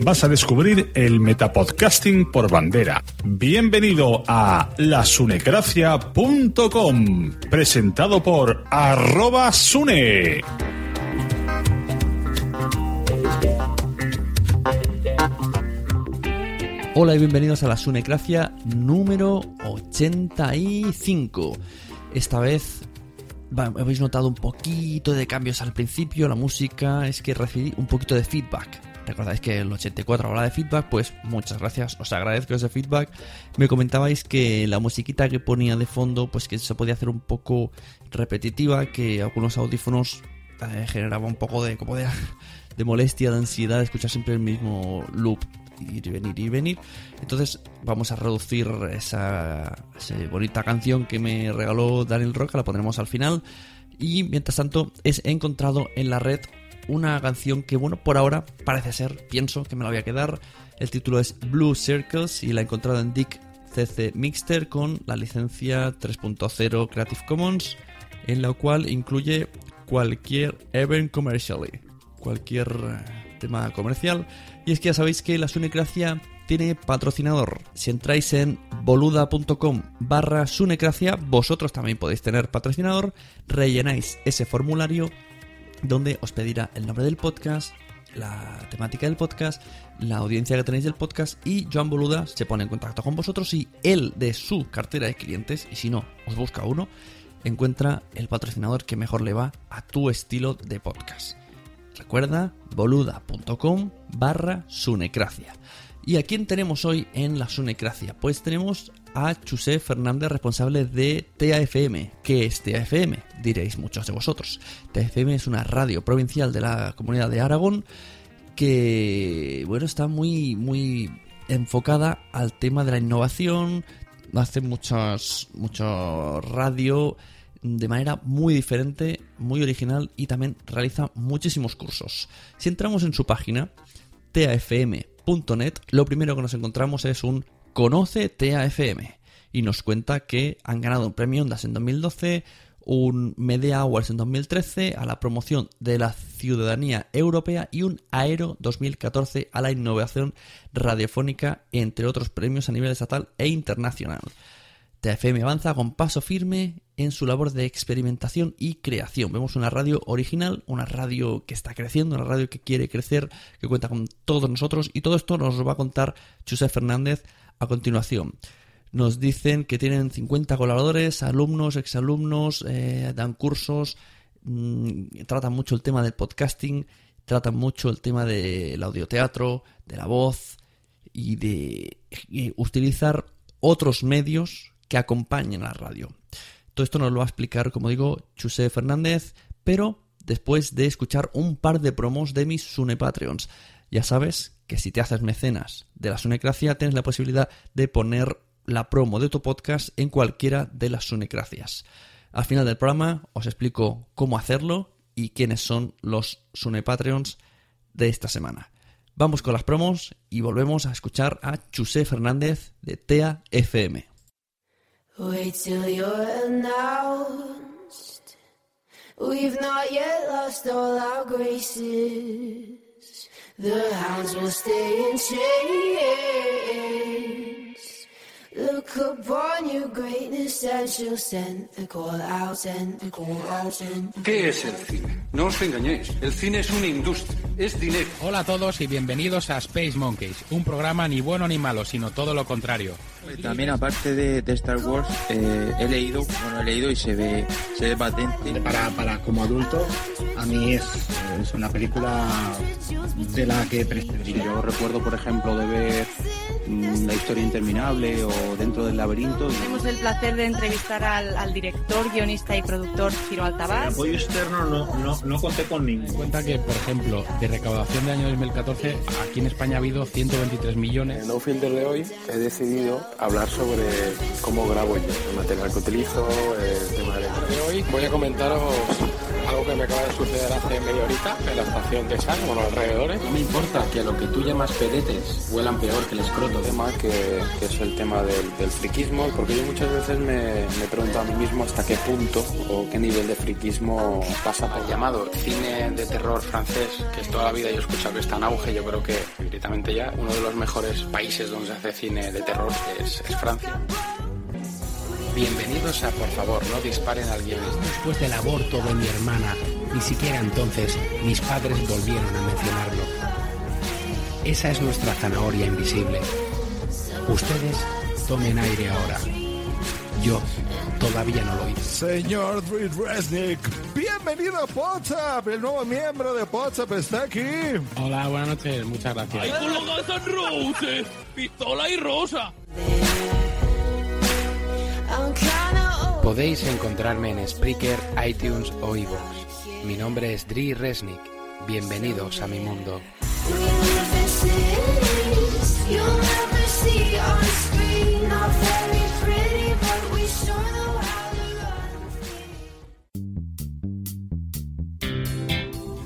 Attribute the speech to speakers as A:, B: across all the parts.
A: vas a descubrir el metapodcasting por bandera. Bienvenido a lasunecracia.com, presentado por arroba sune.
B: Hola y bienvenidos a la Sunecracia número 85. Esta vez habéis notado un poquito de cambios al principio, la música, es que recibí un poquito de feedback Recordáis que el 84 habla de feedback, pues muchas gracias, os agradezco ese feedback. Me comentabais que la musiquita que ponía de fondo, pues que se podía hacer un poco repetitiva, que algunos audífonos eh, generaba un poco de, como de, molestia, de ansiedad, escuchar siempre el mismo loop ir y venir y venir. Entonces vamos a reducir esa, esa, bonita canción que me regaló Daniel Roca, la pondremos al final. Y mientras tanto, he encontrado en la red una canción que, bueno, por ahora parece ser, pienso que me la voy a quedar. El título es Blue Circles y la he encontrado en Dick CC Mixter con la licencia 3.0 Creative Commons, en la cual incluye cualquier event commercially, cualquier eh, tema comercial. Y es que ya sabéis que la Sunecracia tiene patrocinador. Si entráis en boluda.com barra Sunecracia, vosotros también podéis tener patrocinador, rellenáis ese formulario donde os pedirá el nombre del podcast, la temática del podcast, la audiencia que tenéis del podcast y Joan Boluda se pone en contacto con vosotros y él de su cartera de clientes, y si no, os busca uno, encuentra el patrocinador que mejor le va a tu estilo de podcast. Recuerda boluda.com barra sunecracia. ¿Y a quién tenemos hoy en la sunecracia? Pues tenemos a Chusé Fernández, responsable de TAFM. ¿Qué es TAFM? Diréis muchos de vosotros. TAFM es una radio provincial de la comunidad de Aragón que, bueno, está muy, muy enfocada al tema de la innovación, hace muchas, mucho radio de manera muy diferente, muy original y también realiza muchísimos cursos. Si entramos en su página, tafm.net, lo primero que nos encontramos es un Conoce TAFM y nos cuenta que han ganado un premio Ondas en 2012, un Media Awards en 2013 a la promoción de la ciudadanía europea y un Aero 2014 a la innovación radiofónica, entre otros premios a nivel estatal e internacional. TFM avanza con paso firme en su labor de experimentación y creación. Vemos una radio original, una radio que está creciendo, una radio que quiere crecer, que cuenta con todos nosotros y todo esto nos lo va a contar José Fernández a continuación. Nos dicen que tienen 50 colaboradores, alumnos, exalumnos, eh, dan cursos, mm, tratan mucho el tema del podcasting, tratan mucho el tema del audioteatro, de la voz y de utilizar otros medios que acompañen a la radio. Todo esto nos lo va a explicar, como digo, Chuse Fernández, pero después de escuchar un par de promos de mis Sune Patreons. Ya sabes que si te haces mecenas de la Sunecracia, tienes la posibilidad de poner la promo de tu podcast en cualquiera de las Sunecracias. Al final del programa os explico cómo hacerlo y quiénes son los Sune Patreons de esta semana. Vamos con las promos y volvemos a escuchar a Chuse Fernández de TEA FM. The hounds will stay in chains. Look upon your greatness and she'll send the call out and the call out and...
C: ¿Qué es el cine? No os engañéis, el cine es una industria, es dinero.
D: Hola a todos y bienvenidos a Space Monkeys, un programa ni bueno ni malo, sino todo lo contrario.
E: También aparte de, Star Wars, eh, he leído, bueno, he leído y se ve, se ve patente.
F: Para, para como adulto, a mí es, es una película de la que preferiría.
E: Yo recuerdo, por ejemplo, de ver mm, La historia interminable o dentro del laberinto.
G: Tenemos el placer de entrevistar al, director, guionista y productor Ciro Altabás.
F: El apoyo externo no, no, no conté con ningún.
D: Cuenta que, por ejemplo, de recaudación del año 2014, aquí en España ha habido 123 millones.
H: En No Filter de hoy he decidido hablar sobre cómo grabo yo, el material que utilizo, el tema de...
I: Hoy voy a comentaros algo que me acaba de suceder hace media horita en la estación de San, alrededores.
J: No me importa que a lo que tú llamas pedetes huelan peor que el escroto.
H: tema que, que es el tema del, del, friquismo, porque yo muchas veces me, me pregunto a mí mismo hasta qué punto o qué nivel de friquismo pasa por...
J: El llamado cine de terror francés, que es toda la vida yo he escuchado que está en auge, yo creo que directamente ya uno de los mejores países donde se hace cine de terror es, es Francia.
D: Bienvenidos a Por favor, no disparen al guionista.
K: Después del aborto de mi hermana, ni siquiera entonces mis padres volvieron a mencionarlo. Esa es nuestra zanahoria invisible. Ustedes tomen aire ahora. Yo todavía no lo hice.
L: Señor Dread Resnick, bienvenido a WhatsApp. El nuevo miembro de WhatsApp está aquí.
D: Hola, buenas noches. Muchas gracias.
M: ¡Ay, con los Roses! ¡Pistola y rosa!
D: Podéis encontrarme en Spreaker, iTunes o iVoox. Mi nombre es Dri Resnick. Bienvenidos a mi mundo.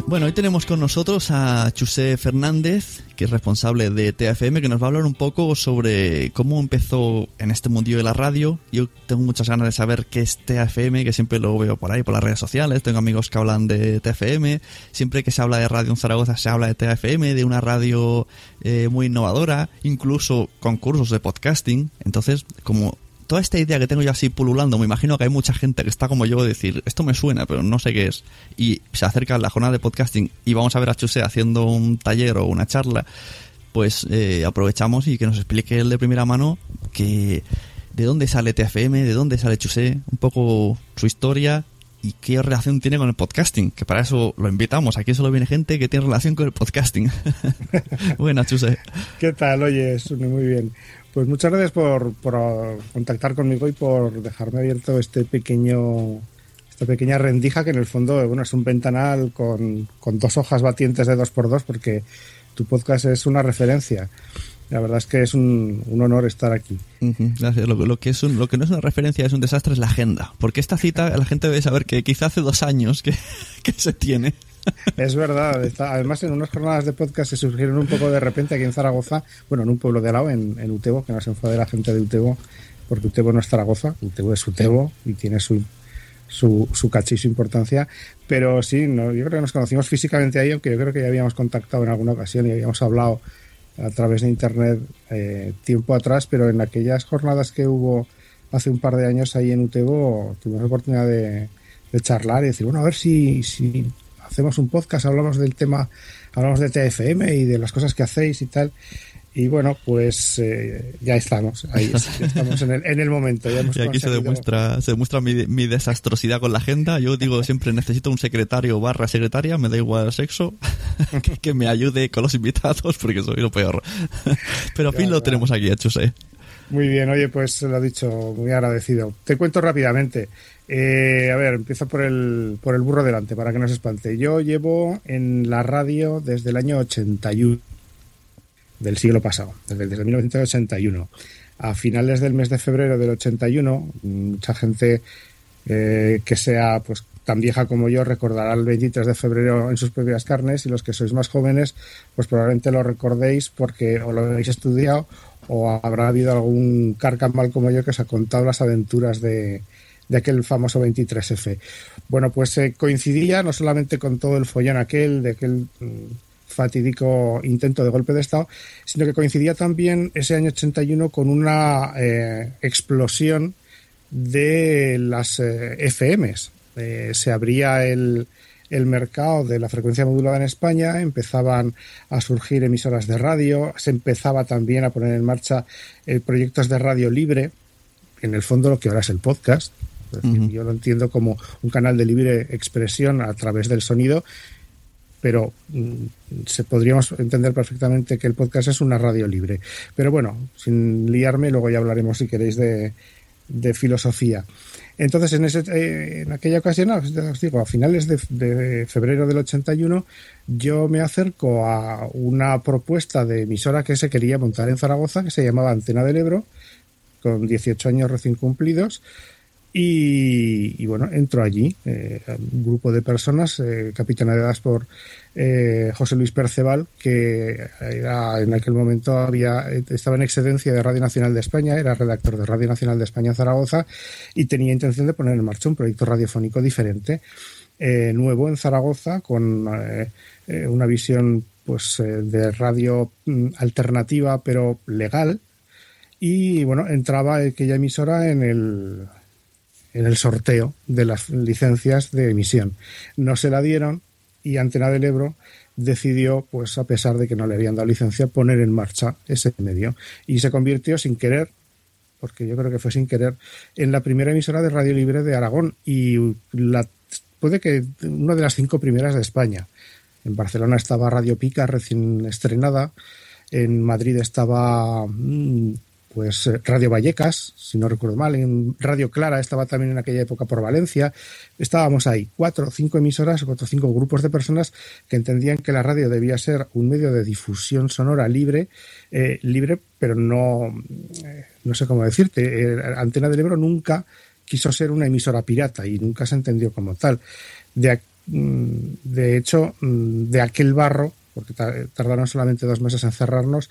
B: Bueno, hoy tenemos con nosotros a Chusé Fernández, que es responsable de TFM, que nos va a hablar un poco sobre cómo empezó en este mundillo de la radio. Yo tengo muchas ganas de saber qué es TFM, que siempre lo veo por ahí, por las redes sociales. Tengo amigos que hablan de TFM. Siempre que se habla de radio en Zaragoza se habla de TFM, de una radio eh, muy innovadora, incluso concursos de podcasting. Entonces, como toda esta idea que tengo yo así pululando, me imagino que hay mucha gente que está como yo decir, esto me suena, pero no sé qué es. Y se acerca la jornada de podcasting y vamos a ver a Chuse haciendo un taller o una charla, pues eh, aprovechamos y que nos explique él de primera mano que de dónde sale TFM, de dónde sale Chuse, un poco su historia y qué relación tiene con el podcasting, que para eso lo invitamos. Aquí solo viene gente que tiene relación con el podcasting. Buenas, Chuse.
N: ¿Qué tal? Oye, muy bien. Pues muchas gracias por, contactar conmigo y por dejarme abierto este pequeño esta pequeña rendija que en el fondo bueno es un ventanal con, dos hojas batientes de dos por dos porque tu podcast es una referencia. La verdad es que es un, honor estar aquí.
B: gracias. Lo, que es lo que no es una referencia es un desastre es la agenda. Porque esta cita la gente debe saber que quizá hace dos años que, que se tiene.
N: Es verdad. además, en unas jornadas de podcast se surgieron un poco de repente aquí en Zaragoza, bueno, en un pueblo de lado, en, Utebo, que no se enfade la gente de Utebo, porque Utebo no es Zaragoza, Utebo es Utebo y tiene su, su, su caché y su importancia. Pero sí, no, yo creo que nos conocimos físicamente ahí, aunque yo creo que ya habíamos contactado en alguna ocasión y habíamos hablado a través de internet eh, tiempo atrás, pero en aquellas jornadas que hubo hace un par de años ahí en Utebo, tuvimos la oportunidad de, de charlar y decir, bueno, a ver si, si hacemos un podcast, hablamos del tema, hablamos de TFM y de las cosas que hacéis y tal. Y bueno, pues eh, ya estamos, ahí estamos en el, en el momento.
B: y aquí se demuestra, se demuestra mi, mi, desastrosidad con la agenda. Yo digo siempre necesito un secretario barra secretaria, me da igual el sexo, que, me ayude con los invitados porque soy lo peor. Pero a fin lo tenemos aquí hechos, ¿eh?
N: Muy bien, oye, pues lo dicho, muy agradecido. Te cuento rápidamente. Eh, a ver, empiezo por el, por el burro delante, para que no se espante. Yo llevo en la radio desde el año 81, del siglo pasado, desde, desde 1981. A finales del mes de febrero del 81, mucha gente eh, que sea pues tan vieja como yo recordará el 23 de febrero en sus propias carnes y los que sois más jóvenes pues probablemente lo recordéis porque o lo habéis estudiado o habrá habido algún carcamal como yo que os ha contado las aventuras de, de aquel famoso 23F. Bueno, pues eh, coincidía no solamente con todo el follón aquel, de aquel mm, fatídico intento de golpe de Estado, sino que coincidía también ese año 81 con una eh, explosión de las eh, FMs. se abría el, el mercado de la frecuencia modulada en España, empezaban a surgir emisoras de radio, se empezaba también a poner en marcha proyectos de radio libre, en el fondo lo que ahora es el podcast, yo lo entiendo como un canal de libre expresión a través del sonido, pero mm, se podríamos entender perfectamente que el podcast es una radio libre. Pero bueno, sin liarme, luego ya hablaremos, si queréis, de, filosofía. Entonces, en, ese, eh, en aquella ocasión, os digo, a finales de, de, febrero del 81, yo me acerco a una propuesta de emisora que se quería montar en Zaragoza, que se llamaba Antena del Ebro, con 18 años recién cumplidos, y, bueno, entro allí, eh, un grupo de personas eh, capitaneadas por eh, José Luis Perceval, que era, en aquel momento había, estaba en excedencia de Radio Nacional de España, era redactor de Radio Nacional de España en Zaragoza y tenía intención de poner en marcha un proyecto radiofónico diferente, eh, nuevo en Zaragoza, con una visión pues de radio mm, alternativa pero legal. Y bueno entraba aquella emisora en el en el sorteo de las licencias de emisión. No se la dieron y Antena del Ebro decidió, pues a pesar de que no le habían dado licencia, poner en marcha ese medio. Y se convirtió sin querer, porque yo creo que fue sin querer, en la primera emisora de Radio Libre de Aragón y la, puede que una de las cinco primeras de España. En Barcelona estaba Radio Pica recién estrenada, en Madrid estaba mm, pues eh, Radio Vallecas, si no recuerdo mal, en Radio Clara estaba también en aquella época por Valencia. Estábamos ahí, cuatro o cinco emisoras, cuatro o cinco grupos de personas que entendían que la radio debía ser un medio de difusión sonora libre, eh, libre, pero no, eh, no sé cómo decirte. Antena del Ebro nunca quiso ser una emisora pirata y nunca se entendió como tal. De, mm, hecho, mm, de aquel barro porque tardaron solamente dos meses en cerrarnos,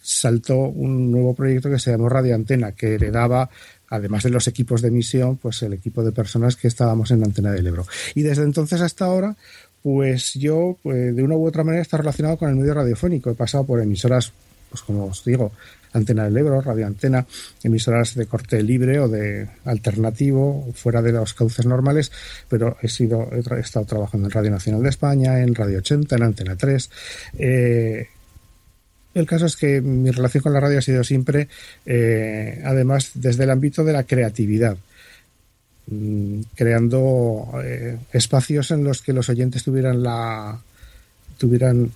N: saltó un nuevo proyecto que se llamó Radio Antena, que heredaba además de los equipos de emisión, pues el equipo de personas que estábamos en la antena del Ebro. Y desde entonces hasta ahora, pues yo, pues, de una u otra manera, está relacionado con el medio radiofónico. He pasado por emisoras, pues como os digo, Antena del Ebro, Radio Antena, emisoras de corte libre o de alternativo, fuera de los cauces normales, pero he sido, he, estado trabajando en Radio Nacional de España, en Radio 80, en Antena 3. Eh, el caso es que mi relación con la radio ha sido siempre, eh, además, desde el ámbito de la creatividad mm, creando eh, espacios en los que los oyentes tuvieran la tuvieran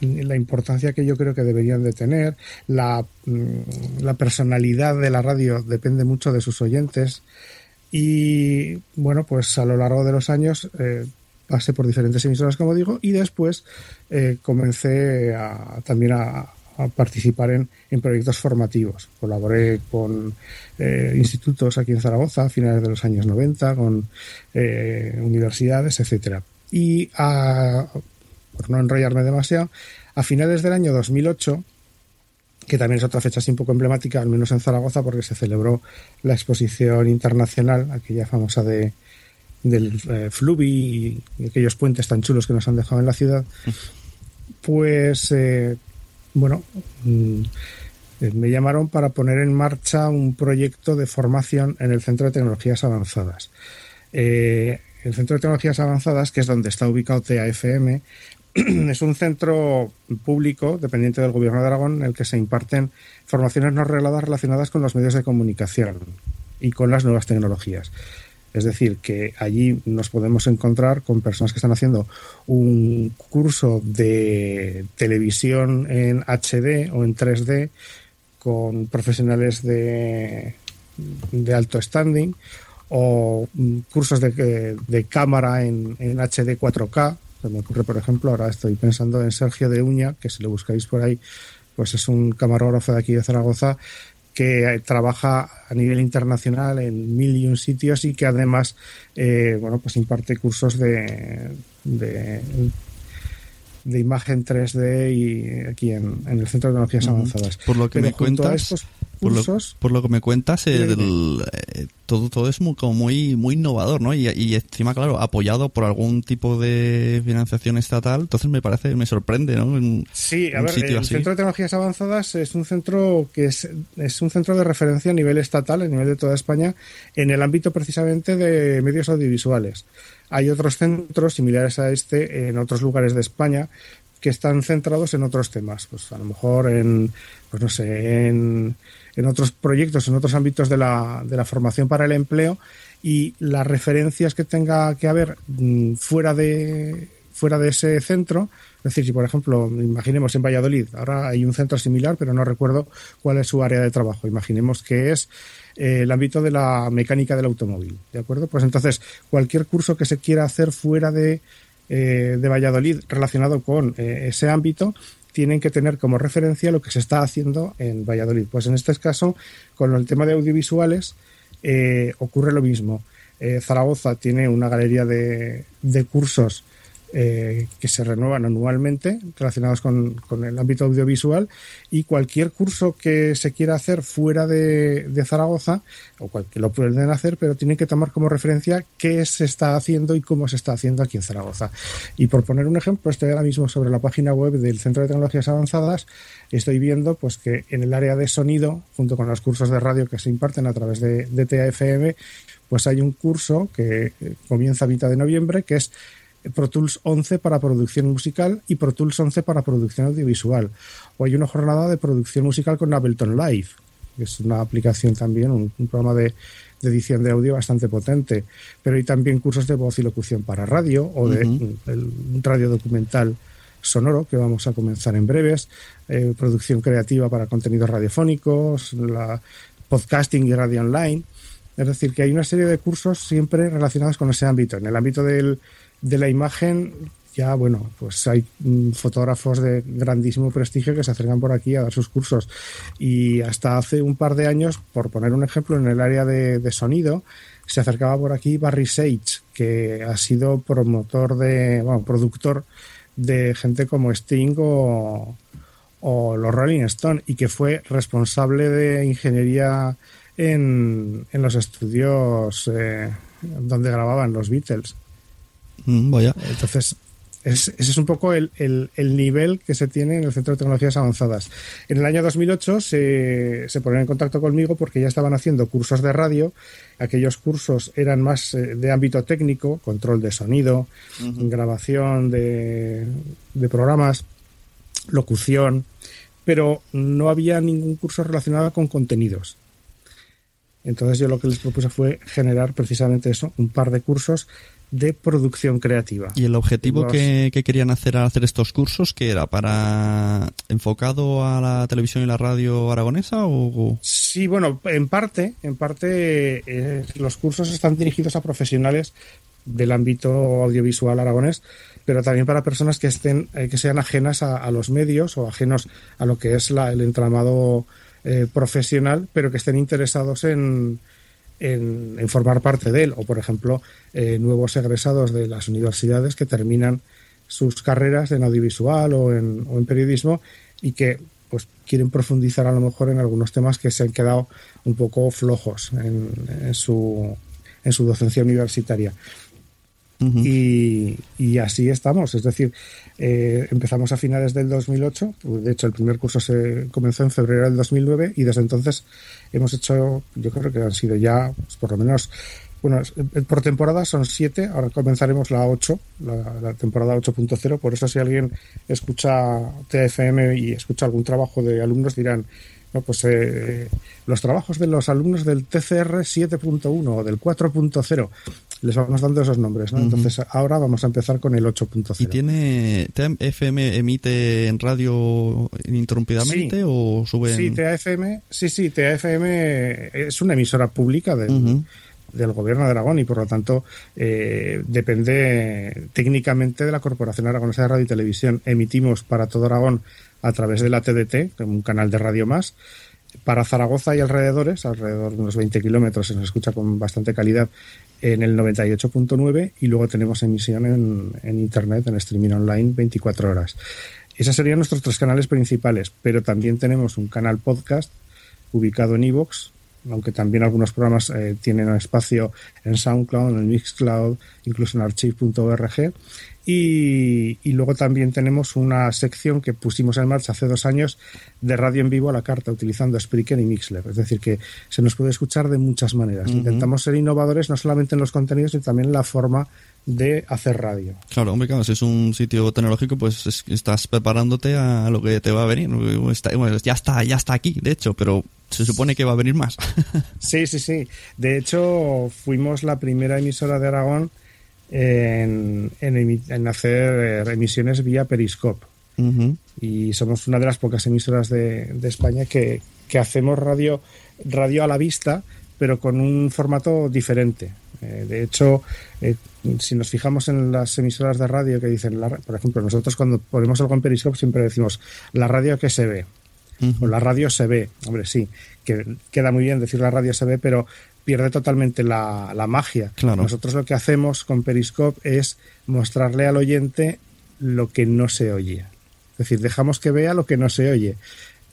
N: la importancia que yo creo que deberían de tener, la, mm, la personalidad de la radio depende mucho de sus oyentes y bueno, pues a lo largo de los años eh, pasé por diferentes emisoras, como digo, y después eh, comencé también a, participar en, en, proyectos formativos. Colaboré con eh, institutos aquí en Zaragoza a finales de los años 90, con universidades, etcétera. Y a, por no enrollarme demasiado, a finales del año 2008, que también es otra fecha así un poco emblemática, al menos en Zaragoza, porque se celebró la exposición internacional, aquella famosa de del eh, Fluvi y aquellos puentes tan chulos que nos han dejado en la ciudad, pues eh, bueno, mm, me llamaron para poner en marcha un proyecto de formación en el Centro de Tecnologías Avanzadas. Eh, el Centro de Tecnologías Avanzadas, que es donde está ubicado TAFM, es un centro público dependiente del Gobierno de Aragón en el que se imparten formaciones no regladas relacionadas con los medios de comunicación y con las nuevas tecnologías. Es decir, que allí nos podemos encontrar con personas que están haciendo un curso de televisión en HD o en 3D con profesionales de, de alto standing o cursos de, de cámara en, en, HD 4K. Se me ocurre, por ejemplo, ahora estoy pensando en Sergio de Uña, que si lo buscáis por ahí, pues es un camarógrafo de aquí de Zaragoza que trabaja a nivel internacional en mil y un sitios y que además eh, bueno pues imparte cursos de, de, de imagen 3D y aquí en, en el Centro de Tecnologías Avanzadas.
B: Por lo que
N: Pero
B: me cuentas,
N: estos
B: por lo,
N: cursos,
B: por lo que me cuentas, el- eh, todo, todo es muy, como muy, muy innovador, ¿no? Y, y encima, claro, apoyado por algún tipo de financiación estatal, entonces me parece, me sorprende, ¿no? En
N: Sí, a
B: un
N: ver, el
B: así.
N: Centro de Tecnologías Avanzadas es un centro que es, es un centro de referencia a nivel estatal, a nivel de toda España, en el ámbito precisamente de medios audiovisuales. Hay otros centros similares a este en otros lugares de España que están centrados en otros temas, pues a lo mejor en, pues no sé, en, en otros proyectos, en otros ámbitos de la, de la formación para el empleo y las referencias que tenga que haber mm, fuera de fuera de ese centro, es decir, si por ejemplo, imaginemos en Valladolid, ahora hay un centro similar, pero no recuerdo cuál es su área de trabajo. Imaginemos que es eh, el ámbito de la mecánica del automóvil, ¿de acuerdo? Pues entonces, cualquier curso que se quiera hacer fuera de, eh, de Valladolid relacionado con eh, ese ámbito, tienen que tener como referencia lo que se está haciendo en Valladolid. Pues en este caso, con el tema de audiovisuales, eh, ocurre lo mismo. Eh, Zaragoza tiene una galería de, de cursos eh, que se renuevan anualmente relacionados con, el ámbito audiovisual y cualquier curso que se quiera hacer fuera de, Zaragoza, o cual- que lo pueden hacer, pero tienen que tomar como referencia qué se está haciendo y cómo se está haciendo aquí en Zaragoza. Y por poner un ejemplo, estoy ahora mismo sobre la página web del Centro de Tecnologías Avanzadas estoy viendo pues que en el área de sonido, junto con los cursos de radio que se imparten a través de, de TAFM, pues hay un curso que eh, comienza a mitad de noviembre, que es Pro Tools 11 para producción musical y Pro Tools 11 para producción audiovisual. O hay una jornada de producción musical con Ableton Live, que es una aplicación también, un, un programa de, de edición de audio bastante potente. Pero hay también cursos de voz y locución para radio o de el, un radio documental sonoro que vamos a comenzar en breves, eh, producción creativa para contenidos radiofónicos, la podcasting y radio online. Es decir, que hay una serie de cursos siempre relacionados con ese ámbito. En el ámbito del, de la imagen, ya, bueno, pues hay mm, fotógrafos de grandísimo prestigio que se acercan por aquí a dar sus cursos. Y hasta hace un par de años, por poner un ejemplo, en el área de, sonido, se acercaba por aquí Barry Sage, que ha sido promotor de, bueno, productor de gente como Sting o, o los Rolling Stone y que fue responsable de ingeniería en, en los estudios eh, donde grababan los Beatles.
B: Mm, vaya.
N: Entonces, es- ese es un poco el, el- el nivel que se tiene en el Centro de Tecnologías Avanzadas. En el año 2008 se, se ponen en contacto conmigo porque ya estaban haciendo cursos de radio. Aquellos cursos eran más eh, de ámbito técnico, control de sonido, grabación de, de programas, locución, pero no había ningún curso relacionado con contenidos. Entonces yo lo que les propuse fue generar precisamente eso, un par de cursos de producción creativa.
B: ¿Y el objetivo
N: Los-
B: que, que querían hacer al hacer estos cursos, que era para enfocado a la televisión y la radio aragonesa o...?
N: Sí, bueno, en parte, en parte eh, los cursos están dirigidos a profesionales del ámbito audiovisual aragonés, pero también para personas que estén, eh, que sean ajenas a, a los medios o ajenos a lo que es la- el entramado eh, profesional, pero que estén interesados en, en, formar parte de él, o por ejemplo, eh, nuevos egresados de las universidades que terminan sus carreras en audiovisual o en, o en periodismo y que pues quieren profundizar a lo mejor en algunos temas que se han quedado un poco flojos en, su, en su docencia universitaria. y, y, así estamos, es decir, eh, empezamos a finales del 2008, de hecho el primer curso se comenzó en febrero del 2009 y desde entonces hemos hecho, yo creo que han sido ya pues, por lo menos bueno, eh, por temporada son siete, ahora comenzaremos la 8, la, temporada 8.0, por eso si alguien escucha TFM y escucha algún trabajo de alumnos dirán, no, pues eh, los trabajos de los alumnos del TCR 7.1 o del 4.0, les vamos dando esos nombres, ¿no? Entonces ahora vamos a empezar con el 8.0.
B: ¿Y tiene TFM emite en radio ininterrumpidamente o sube en...
N: Sí, TFM, sí, sí, TFM es una emisora pública del del gobierno de Aragón y por lo tanto eh, depende técnicamente de la Corporación Aragonesa de Radio y Televisión. Emitimos para todo Aragón a través de la TDT, un canal de radio más. Para Zaragoza y alrededores, alrededor de unos 20 kilómetros, se nos escucha con bastante calidad en el 98.9 y luego tenemos emisión en, Internet, en streaming online, 24 horas. Esos serían nuestros tres canales principales, pero también tenemos un canal podcast ubicado en iVoox, aunque también algunos programas eh, tienen espacio en SoundCloud, en Mixcloud, incluso en archive.org. Y, y, luego también tenemos una sección que pusimos en marcha hace dos años de radio en vivo a la carta, utilizando Spreaker y Mixler. Es decir, que se nos puede escuchar de muchas maneras. Intentamos ser innovadores no solamente en los contenidos, sino también en la forma de hacer radio.
B: Claro, hombre, claro, si es un sitio tecnológico, pues estás preparándote a lo que te va a venir. ya está, ya está aquí, de hecho, pero se supone que va a venir más.
N: sí, sí, sí. De hecho, fuimos la primera emisora de Aragón en, en, hacer eh, emisiones vía Periscope. Y somos una de las pocas emisoras de, de España que, que hacemos radio, radio a la vista, pero con un formato diferente. Eh, de hecho, eh, si nos fijamos en las emisoras de radio que dicen, por ejemplo, nosotros cuando ponemos algo en Periscope siempre decimos la radio que se ve. O la radio se ve. Hombre, sí, que queda muy bien decir la radio se ve, pero pierde totalmente la, magia. Nosotros lo que hacemos con Periscope es mostrarle al oyente lo que no se oye. Es decir, dejamos que vea lo que no se oye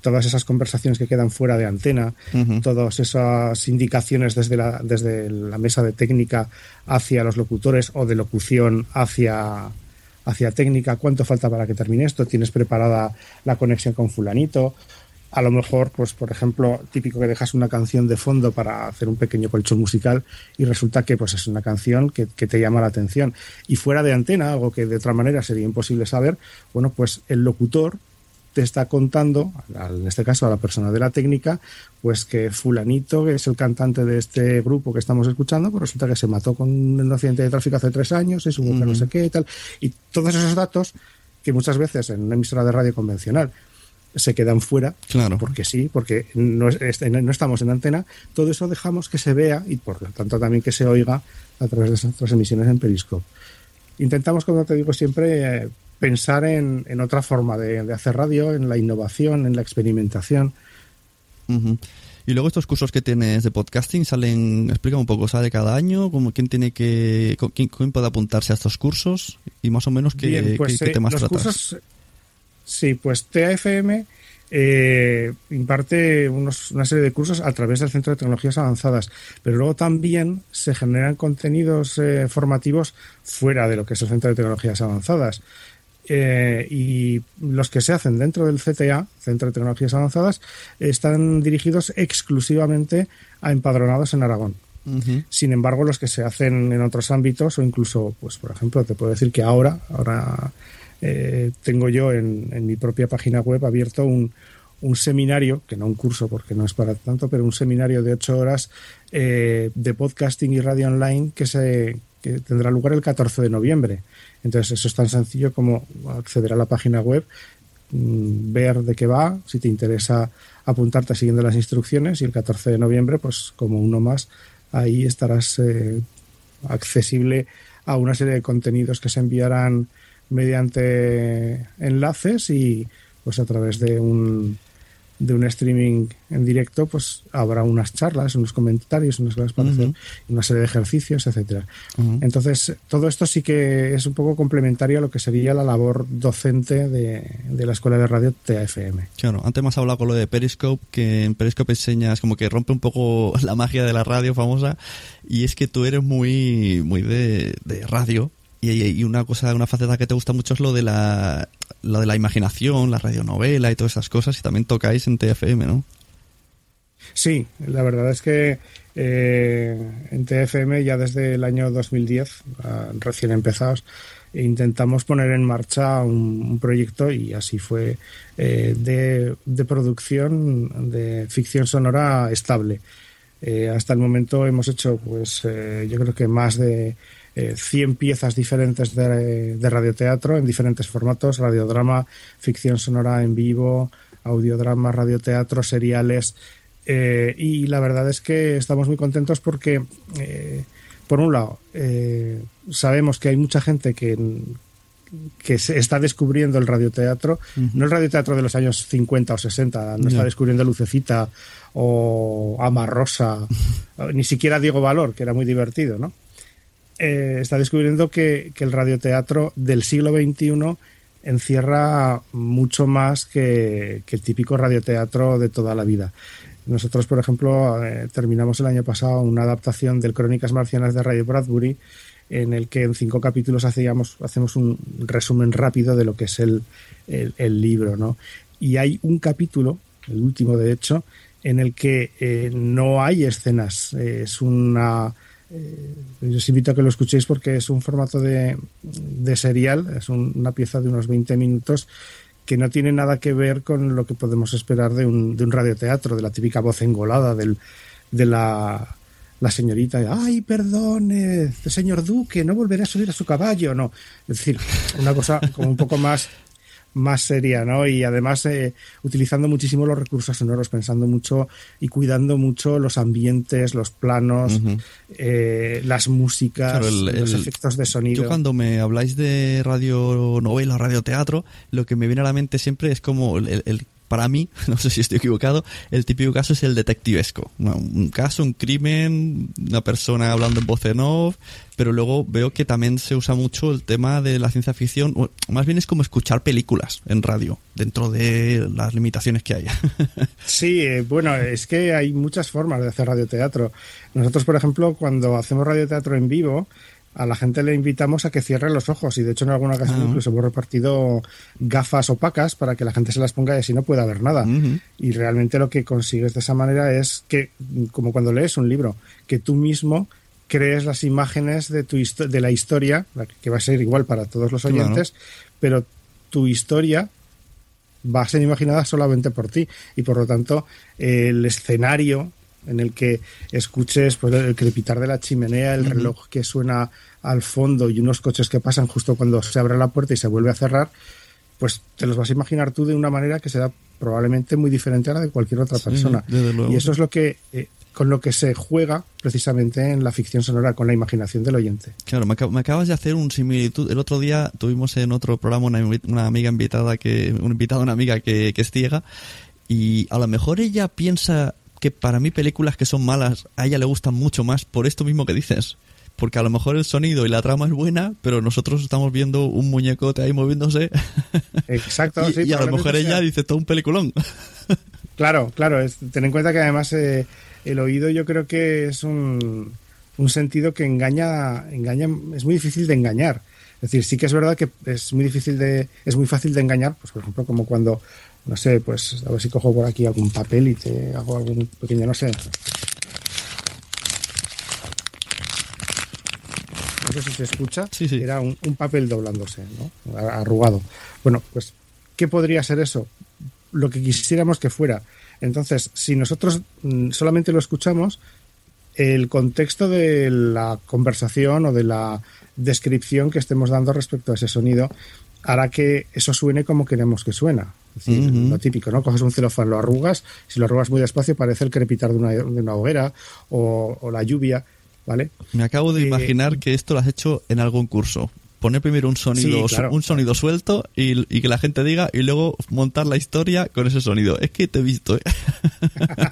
N: todas esas conversaciones que quedan fuera de antena, todas esas indicaciones desde la, desde la mesa de técnica hacia los locutores o de locución hacia, hacia técnica, cuánto falta para que termine esto, tienes preparada la conexión con fulanito. A lo mejor, pues, por ejemplo, típico que dejas una canción de fondo para hacer un pequeño colchón musical y resulta que pues es una canción que, que te llama la atención. Y fuera de antena, algo que de otra manera sería imposible saber, bueno, pues el locutor te está contando, en este caso a la persona de la técnica, pues que fulanito, que es el cantante de este grupo que estamos escuchando, pues resulta que se mató con un accidente de tráfico hace tres años, y su mujer no sé qué y tal. Y todos esos datos que muchas veces en una emisora de radio convencional se quedan fuera,
B: claro.
N: porque sí, porque no, no, estamos en antena, todo eso dejamos que se vea y por lo tanto también que se oiga a través de nuestras emisiones en Periscope. Intentamos, como te digo siempre, eh, pensar en, en otra forma de, hacer radio, en la innovación, en la experimentación.
B: Y luego estos cursos que tienes de podcasting salen, explica un poco, ¿sale cada año? ¿Cómo, ¿Quién tiene que, quién, puede apuntarse a estos cursos? Y más o menos qué,
N: pues,
B: qué,
N: eh,
B: temas
N: los
B: tratas.
N: Cursos, sí, pues TAFM eh, imparte unos, una serie de cursos a través del Centro de Tecnologías Avanzadas, pero luego también se generan contenidos eh, formativos fuera de lo que es el Centro de Tecnologías Avanzadas. Eh, y los que se hacen dentro del CTA, Centro de Tecnologías Avanzadas, están dirigidos exclusivamente a empadronados en Aragón. Sin embargo, los que se hacen en otros ámbitos, o incluso, pues por ejemplo, te puedo decir que ahora, ahora eh, tengo yo en, mi propia página web abierto un, un, seminario, que no un curso porque no es para tanto, pero un seminario de ocho horas eh, de podcasting y radio online que se tendrá lugar el 14 de noviembre. Entonces, eso es tan sencillo como acceder a la página web, mm, ver de qué va, si te interesa apuntarte siguiendo las instrucciones y el 14 de noviembre, pues como uno más, ahí estarás eh, accesible a una serie de contenidos que se enviarán mediante enlaces y pues a través de un de un streaming en directo, pues habrá unas charlas, unos comentarios, unas cosas para hacer, una serie de ejercicios, etcétera. Entonces, todo esto sí que es un poco complementario a lo que sería la labor docente de, de la Escuela de Radio TAFM.
B: Claro, antes has hablado con lo de Periscope, que en Periscope enseñas como que rompe un poco la magia de la radio famosa, y es que tú eres muy, muy de, de radio, y, una cosa, una faceta que te gusta mucho es lo de la, lo de la imaginación, la radionovela y todas esas cosas, y también tocáis en TFM, ¿no?
N: Sí, la verdad es que eh, en TFM ya desde el año 2010, ah, recién empezados, intentamos poner en marcha un, proyecto y así fue eh, de, de, producción de ficción sonora estable. Eh, hasta el momento hemos hecho, pues, yo creo que más de 100 piezas diferentes de, radioteatro en diferentes formatos, radiodrama, ficción sonora en vivo, audiodrama, radioteatro, seriales. Eh, y la verdad es que estamos muy contentos porque, eh, por un lado, eh, sabemos que hay mucha gente que, que se está descubriendo el radioteatro, no el radioteatro de los años 50 o 60, no está descubriendo Lucecita o Ama Rosa, ni siquiera Diego Valor, que era muy divertido, ¿no? Eh, está descubriendo que, el radioteatro del siglo XXI encierra mucho más que, el típico radioteatro de toda la vida. Nosotros, por ejemplo, eh, terminamos el año pasado una adaptación del Crónicas Marcianas de Radio Bradbury, en el que en cinco capítulos hacíamos, hacemos un resumen rápido de lo que es el, libro. ¿no? Y hay un capítulo, el último de hecho, en el que eh, no hay escenas. es una eh, yo os invito a que lo escuchéis porque es un formato de, serial, es una pieza de unos 20 minutos que no tiene nada que ver con lo que podemos esperar de un, de un radioteatro, de la típica voz engolada del, de la, la señorita, ay, perdone, señor Duque, no volveré a subir a su caballo, no. Es decir, una cosa como un poco más más seria, ¿no? Y además eh, utilizando muchísimo los recursos sonoros, pensando mucho y cuidando mucho los ambientes, los planos, eh, las músicas, los efectos de sonido.
B: Yo cuando me habláis de radio novela, radio teatro, lo que me viene a la mente siempre es como el para mí, no sé si estoy equivocado, el típico caso es el detectivesco. Un caso, un crimen, una persona hablando en voz en off, pero luego veo que también se usa mucho el tema de la ciencia ficción, o más bien es como escuchar películas en radio, dentro de las limitaciones que hay.
N: sí, eh, bueno, es que hay muchas formas de hacer radioteatro. Nosotros, por ejemplo, cuando hacemos radioteatro en vivo, a la gente le invitamos a que cierre los ojos y de hecho en alguna ocasión incluso hemos repartido gafas opacas para que la gente se las ponga y así no pueda ver nada. Y realmente lo que consigues de esa manera es que, como cuando lees un libro, que tú mismo crees las imágenes de, tu de la historia, que va a ser igual para todos los oyentes, pero tu historia va a ser imaginada solamente por ti. Y por lo tanto el escenario en el que escuches pues, el crepitar de la chimenea, el reloj que suena al fondo y unos coches que pasan justo cuando se abre la puerta y se vuelve a cerrar, pues te los vas a imaginar tú de una manera que será probablemente muy diferente a la de cualquier otra persona. Y eso es lo que eh, con lo que se juega precisamente en la ficción sonora, con la imaginación del oyente.
B: Claro, me, acabas de hacer un similitud. El otro día tuvimos en otro programa una, amiga invitada que, un invitado, una amiga que, que es ciega, y a lo mejor ella piensa que para mí películas que son malas a ella le gustan mucho más por esto mismo que dices. Porque a lo mejor el sonido y la trama es buena, pero nosotros estamos viendo un muñecote ahí moviéndose.
N: Exacto,
B: y, y a lo mejor ella dice todo un peliculón.
N: claro, claro. ten en cuenta que además eh, el oído yo creo que es un, un sentido que engaña, engaña, es muy difícil de engañar. Es decir, sí que es verdad que es muy difícil de, es muy fácil de engañar, pues por ejemplo como cuando no sé, pues a ver si cojo por aquí algún papel y te hago algún pequeño, no sé. No sé si se escucha. Era un, papel doblándose, ¿no? Arrugado. Bueno, pues, ¿qué podría ser eso? Lo que quisiéramos que fuera. Entonces, si nosotros mm, solamente lo escuchamos, el contexto de la conversación o de la descripción que estemos dando respecto a ese sonido hará que eso suene como queremos que suena. Es decir, lo típico, ¿no? Coges un celofán, lo arrugas, si lo arrugas muy despacio parece el crepitar de una, de una hoguera o, la lluvia, ¿vale?
B: Me acabo de eh, imaginar que esto lo has hecho en algún curso. poner primero un sonido,
N: Sí, claro.
B: un sonido suelto y, y que la gente diga y luego montar la historia con ese sonido. Es que te he visto, ¿eh?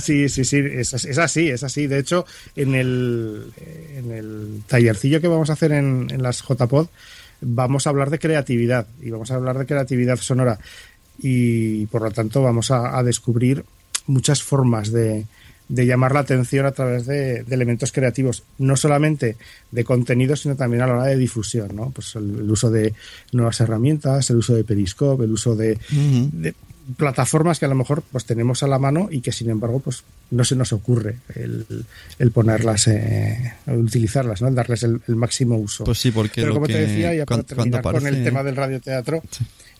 N: Sí, sí, sí, es así, es así. De hecho, en el, en el tallercillo que vamos a hacer en, en las JPod, vamos a hablar de creatividad y vamos a hablar de creatividad sonora. Y por lo tanto, vamos a, a descubrir muchas formas de, de llamar la atención a través de, de elementos creativos, no solamente de contenido, sino también a la hora de difusión, ¿no? Pues el, el uso de nuevas herramientas, el uso de Periscope, el uso de, de plataformas que a lo mejor pues tenemos a la mano y que sin embargo pues no se nos ocurre el, el ponerlas, eh, utilizarlas, ¿no? El darles el, el máximo uso.
B: Pues sí, porque
N: Pero como te decía, ya para terminar con el tema del radioteatro,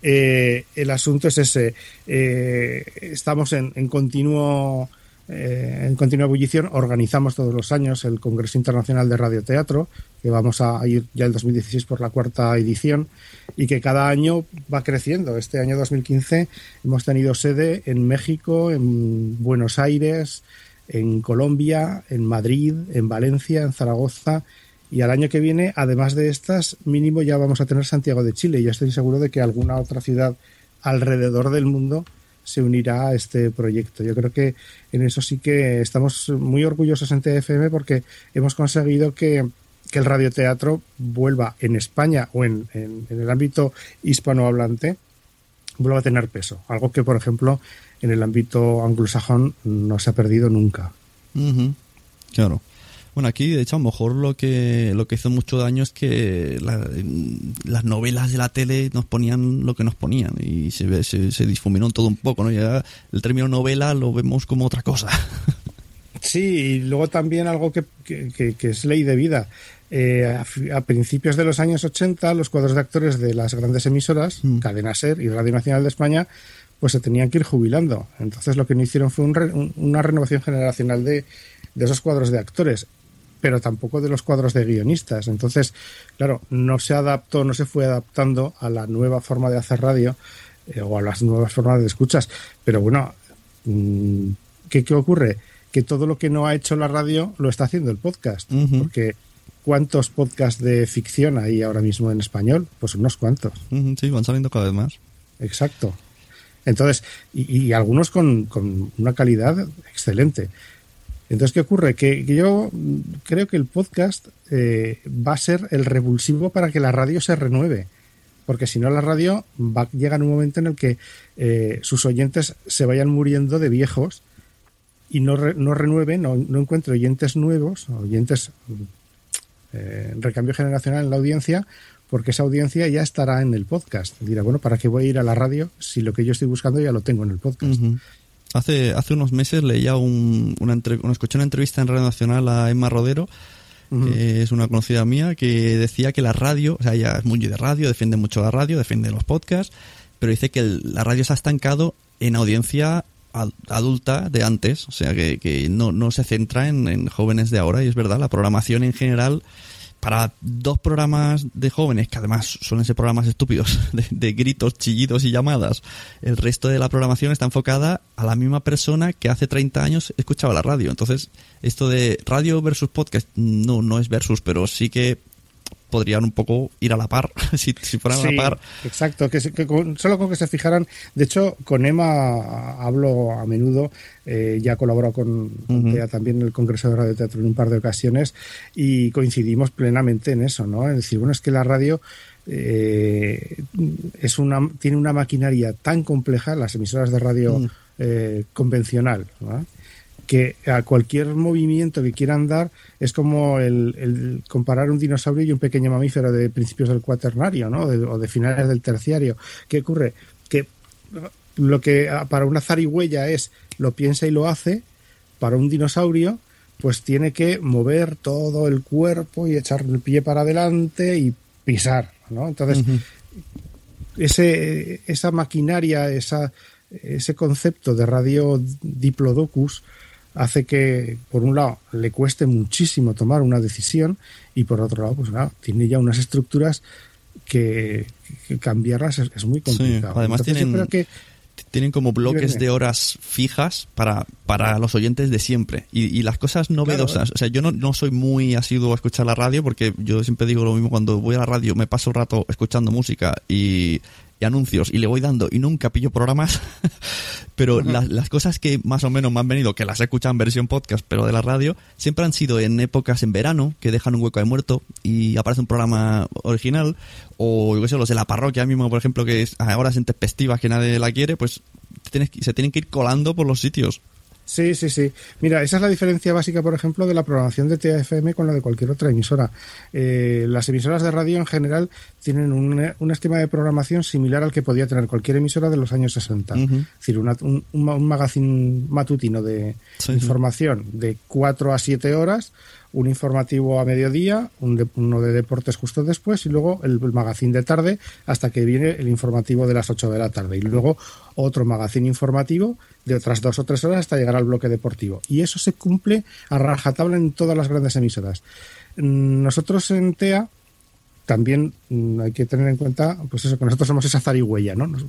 N: eh, el asunto es ese. eh, estamos en, en continuo eh, en continua ebullición. Organizamos todos los años el Congreso Internacional de Radioteatro, que vamos a ir ya el 2016 por la cuarta edición y que cada año va creciendo. Este año 2015 hemos tenido sede en México, en Buenos Aires, en Colombia, en Madrid, en Valencia, en Zaragoza. Y al año que viene, además de estas, mínimo ya vamos a tener Santiago de Chile. Y estoy seguro de que alguna otra ciudad alrededor del mundo se unirá a este proyecto. Yo creo que en eso sí que estamos muy orgullosos en TFM porque hemos conseguido que, que el radioteatro vuelva en España o en, en- en el ámbito hispanohablante, vuelva a tener peso. Algo que, por ejemplo, en el ámbito anglosajón no se ha perdido nunca.
B: Claro. Bueno, aquí de hecho a lo mejor lo que lo que hizo mucho daño es que la- las novelas de la tele nos ponían lo que nos ponían y se, se, se difuminó todo un poco, ¿no? Ya el término novela lo vemos como otra cosa.
N: Sí, y luego también algo que, que- que- que es ley de vida. Eh, a, principios de los años 80, los cuadros de actores de las grandes emisoras, Cadena Ser y Radio Nacional de España, pues se tenían que ir jubilando. Entonces lo que no hicieron fue un re- un- una renovación generacional de, de esos cuadros de actores, pero tampoco de los cuadros de guionistas. Entonces, claro, no se adaptó, no se fue adaptando a la nueva forma de hacer radio eh, o a las nuevas formas de escuchas. Pero bueno, mm, ¿qué, qué ocurre? Que todo lo que no ha hecho la radio lo está haciendo el podcast. Porque ¿cuántos podcasts de ficción hay ahora mismo en español? Pues unos cuantos.
B: Sí, van saliendo cada vez más.
N: Exacto. Entonces, y, y algunos con, con una calidad excelente. Entonces, ¿qué ocurre? Que, que yo creo que el podcast eh, va a ser el revulsivo para que la radio se renueve. Porque si no, la radio va a llegar un momento en el que eh, sus oyentes se vayan muriendo de viejos y no, re- no renueven, no, no encuentre oyentes nuevos, oyentes eh, recambio generacional en la audiencia, porque esa audiencia ya estará en el podcast. Dirá, bueno, ¿para qué voy a ir a la radio si lo que yo estoy buscando ya lo tengo en el podcast?
B: Hace, hace unos meses leía un, una, entre- una- escuché una entrevista en Radio Nacional a Emma Rodero, que es una conocida mía, que decía que la radio, o sea, ella es muy de radio, defiende mucho la radio, defiende los podcasts, pero dice que el- la radio se ha estancado en audiencia adulta de antes, o sea, que, no, se centra en, en jóvenes de ahora, y es verdad, la programación en general para dos programas de jóvenes, que además suelen ser programas estúpidos, de, de gritos, chillidos y llamadas, el resto de la programación está enfocada a la misma persona que hace 30 años escuchaba la radio. Entonces, esto de radio versus podcast, no, no es versus, pero sí que podrían un poco ir a la par, si, si fueran a la par.
N: Exacto, que, que con- solo con que se fijaran. De hecho, con Emma hablo a menudo, eh, ya he colaborado con, Tea también en el Congreso de Radio Teatro en un par de ocasiones y coincidimos plenamente en eso, ¿no? Es decir, bueno, es que la radio eh, es una, tiene una maquinaria tan compleja, las emisoras de radio
B: Mm.
N: eh, convencional, ¿no? Que a cualquier movimiento que quieran dar es como el, el comparar un dinosaurio y un pequeño mamífero de principios del cuaternario ¿no? De- o de finales del terciario. ¿Qué ocurre? Que lo que ah, para una zarigüeya es lo piensa y lo hace, para un dinosaurio pues tiene que mover todo el cuerpo y echar el pie para adelante y pisar, ¿no? Entonces, ese, esa maquinaria, esa, ese concepto de radio diplodocus hace que, por un lado, le cueste muchísimo tomar una decisión y por otro lado, pues nada, tiene ya unas estructuras que, que cambiarlas es, es muy complicado.
B: además
N: Entonces,
B: tienen-
N: yo creo que
B: tienen como bloques de horas fijas para, para los oyentes de siempre. Y, y las cosas novedosas. O sea, yo no, no soy muy asiduo a escuchar la radio porque yo siempre digo lo mismo cuando voy a la radio, me paso el rato escuchando música y, y anuncios y le voy dando y nunca pillo programas. pero las, las cosas que más o menos me han venido, que las he escuchado en versión podcast, pero de la radio, siempre han sido en épocas en verano, que dejan un hueco de muerto y aparece un programa original, o yo qué sé, los de la parroquia mismo, por ejemplo, que es a horas intempestivas que nadie la quiere, pues tienes se tienen que ir colando por los sitios.
N: Sí, sí, sí. Mira, esa es la diferencia básica, por ejemplo, de la programación de TFM con la de cualquier otra emisora. Eh, las emisoras de radio en general tienen un, un esquema de programación similar al que podía tener cualquier emisora de los años 60.
B: Ujú.
N: Es decir, una- un, un, ma- un magazine matutino de
B: Sí, sí.
N: información de 4 a 7 horas, un informativo a mediodía, un de- uno de deportes justo después y luego el, el magazine de tarde hasta que viene el informativo de las 8 de la tarde y luego otro magazine informativo de otras dos o tres horas hasta llegar al bloque deportivo. Y eso se cumple a rajatabla en todas las grandes emisoras. Nosotros en TEA también mm, hay que tener en cuenta, pues eso, que nosotros somos esa zarigüeya, ¿no? Nos,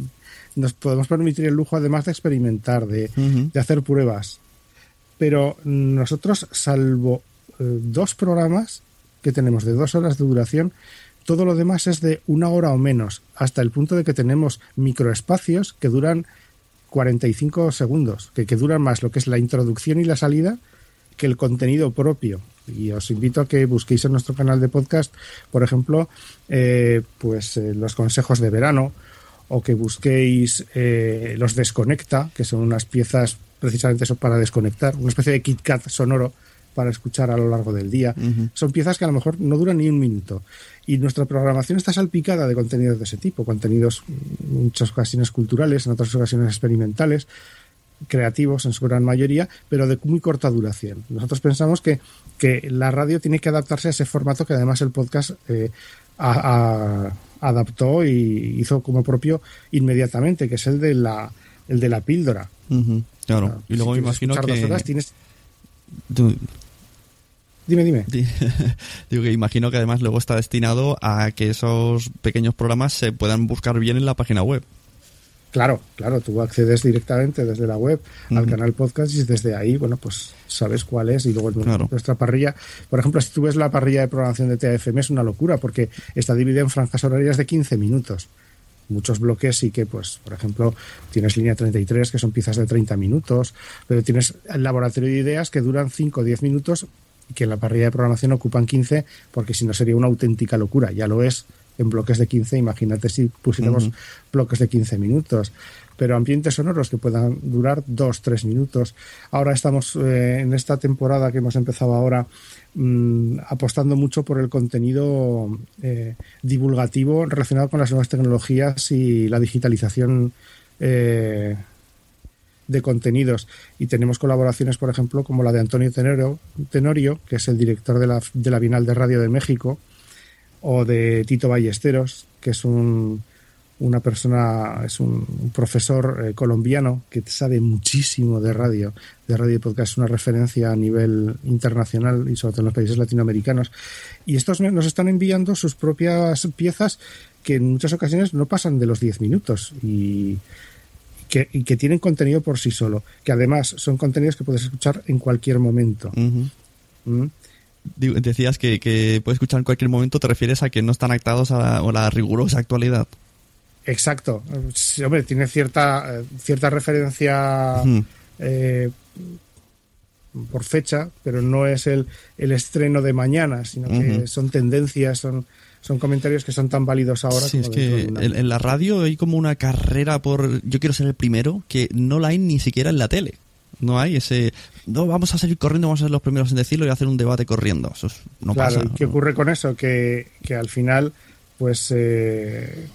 N: nos podemos permitir el lujo además de experimentar, de, de hacer pruebas. Pero nosotros, salvo dos programas que tenemos de dos horas de duración, todo lo demás es de una hora o menos, hasta el punto de que tenemos microespacios que duran 45 segundos, que, que duran más lo que es la introducción y la salida que el contenido propio. Y os invito a que busquéis en nuestro canal de podcast, por ejemplo, eh, pues eh, los consejos de verano, o que busquéis eh, los desconecta, que son unas piezas precisamente eso para desconectar, una especie de Kit Kat sonoro para escuchar a lo largo del día.
B: Ujú.
N: Son piezas que a lo mejor no duran ni un minuto. Y nuestra programación está salpicada de contenidos de ese tipo, contenidos en muchas ocasiones culturales, en otras ocasiones experimentales, creativos en su gran mayoría, pero de muy corta duración. Nosotros pensamos que, que la radio tiene que adaptarse a ese formato que además el podcast eh, a- a- adaptó y hizo como propio inmediatamente, que es el de la, el de la píldora.
B: Ujú, Claro. y luego
N: Si
B: me imagino que...
N: horas, tienes-
B: Tú-
N: Dime, dime.
B: Di- Digo que imagino que además luego está destinado a que esos pequeños programas se puedan buscar bien en la página web.
N: Claro, claro, tú accedes directamente desde la web al canal podcast y desde ahí, bueno, pues sabes cuál es y luego
B: Claro.
N: nuestra parrilla. Por ejemplo, si tú ves la parrilla de programación de TFM es una locura porque está dividida en franjas horarias de 15 minutos. Muchos bloques sí que, pues, por ejemplo, tienes línea 33 que son piezas de 30 minutos, pero tienes el laboratorio de ideas que duran 5 o 10 minutos que en la parrilla de programación ocupan 15 porque si no sería una auténtica locura. Ya lo es en bloques de 15, imagínate si pusiéramos bloques de 15 minutos. Pero ambientes sonoros que puedan durar 2, 3 minutos. Ahora estamos eh, en esta temporada que hemos empezado ahora mm, apostando mucho por el contenido eh, divulgativo relacionado con las nuevas tecnologías y la digitalización eh, de contenidos y tenemos colaboraciones, por ejemplo, como la de Antonio Tenorio, Tenorio que es el director de la, de la Bienal de Radio de México, o de Tito Ballesteros, que es un, una persona, es un, profesor eh, colombiano que sabe muchísimo de radio, de radio y podcast, es una referencia a nivel internacional y sobre todo en los países latinoamericanos. Y estos nos están enviando sus propias piezas que en muchas ocasiones no pasan de los 10 minutos y que, y que tienen contenido por sí solo, que además son contenidos que puedes escuchar en cualquier momento. ¿Mm?
B: Decías que, que puedes escuchar en cualquier momento, te refieres a que no están actados a la, a la rigurosa actualidad.
N: Exacto. Sí, hombre, tiene cierta, eh, cierta referencia eh, por fecha, pero no es el, el estreno de mañana, sino que son tendencias, son, son comentarios que son tan válidos ahora
B: Sí,
N: como
B: es que
N: de
B: en, la radio hay como una carrera por yo quiero ser el primero que no la hay ni siquiera en la tele. No hay ese no vamos a salir corriendo, vamos a ser los primeros en decirlo y hacer un debate corriendo. Eso es- no
N: claro,
B: pasa.
N: ¿y qué ocurre con eso? Que, que al final, pues eh,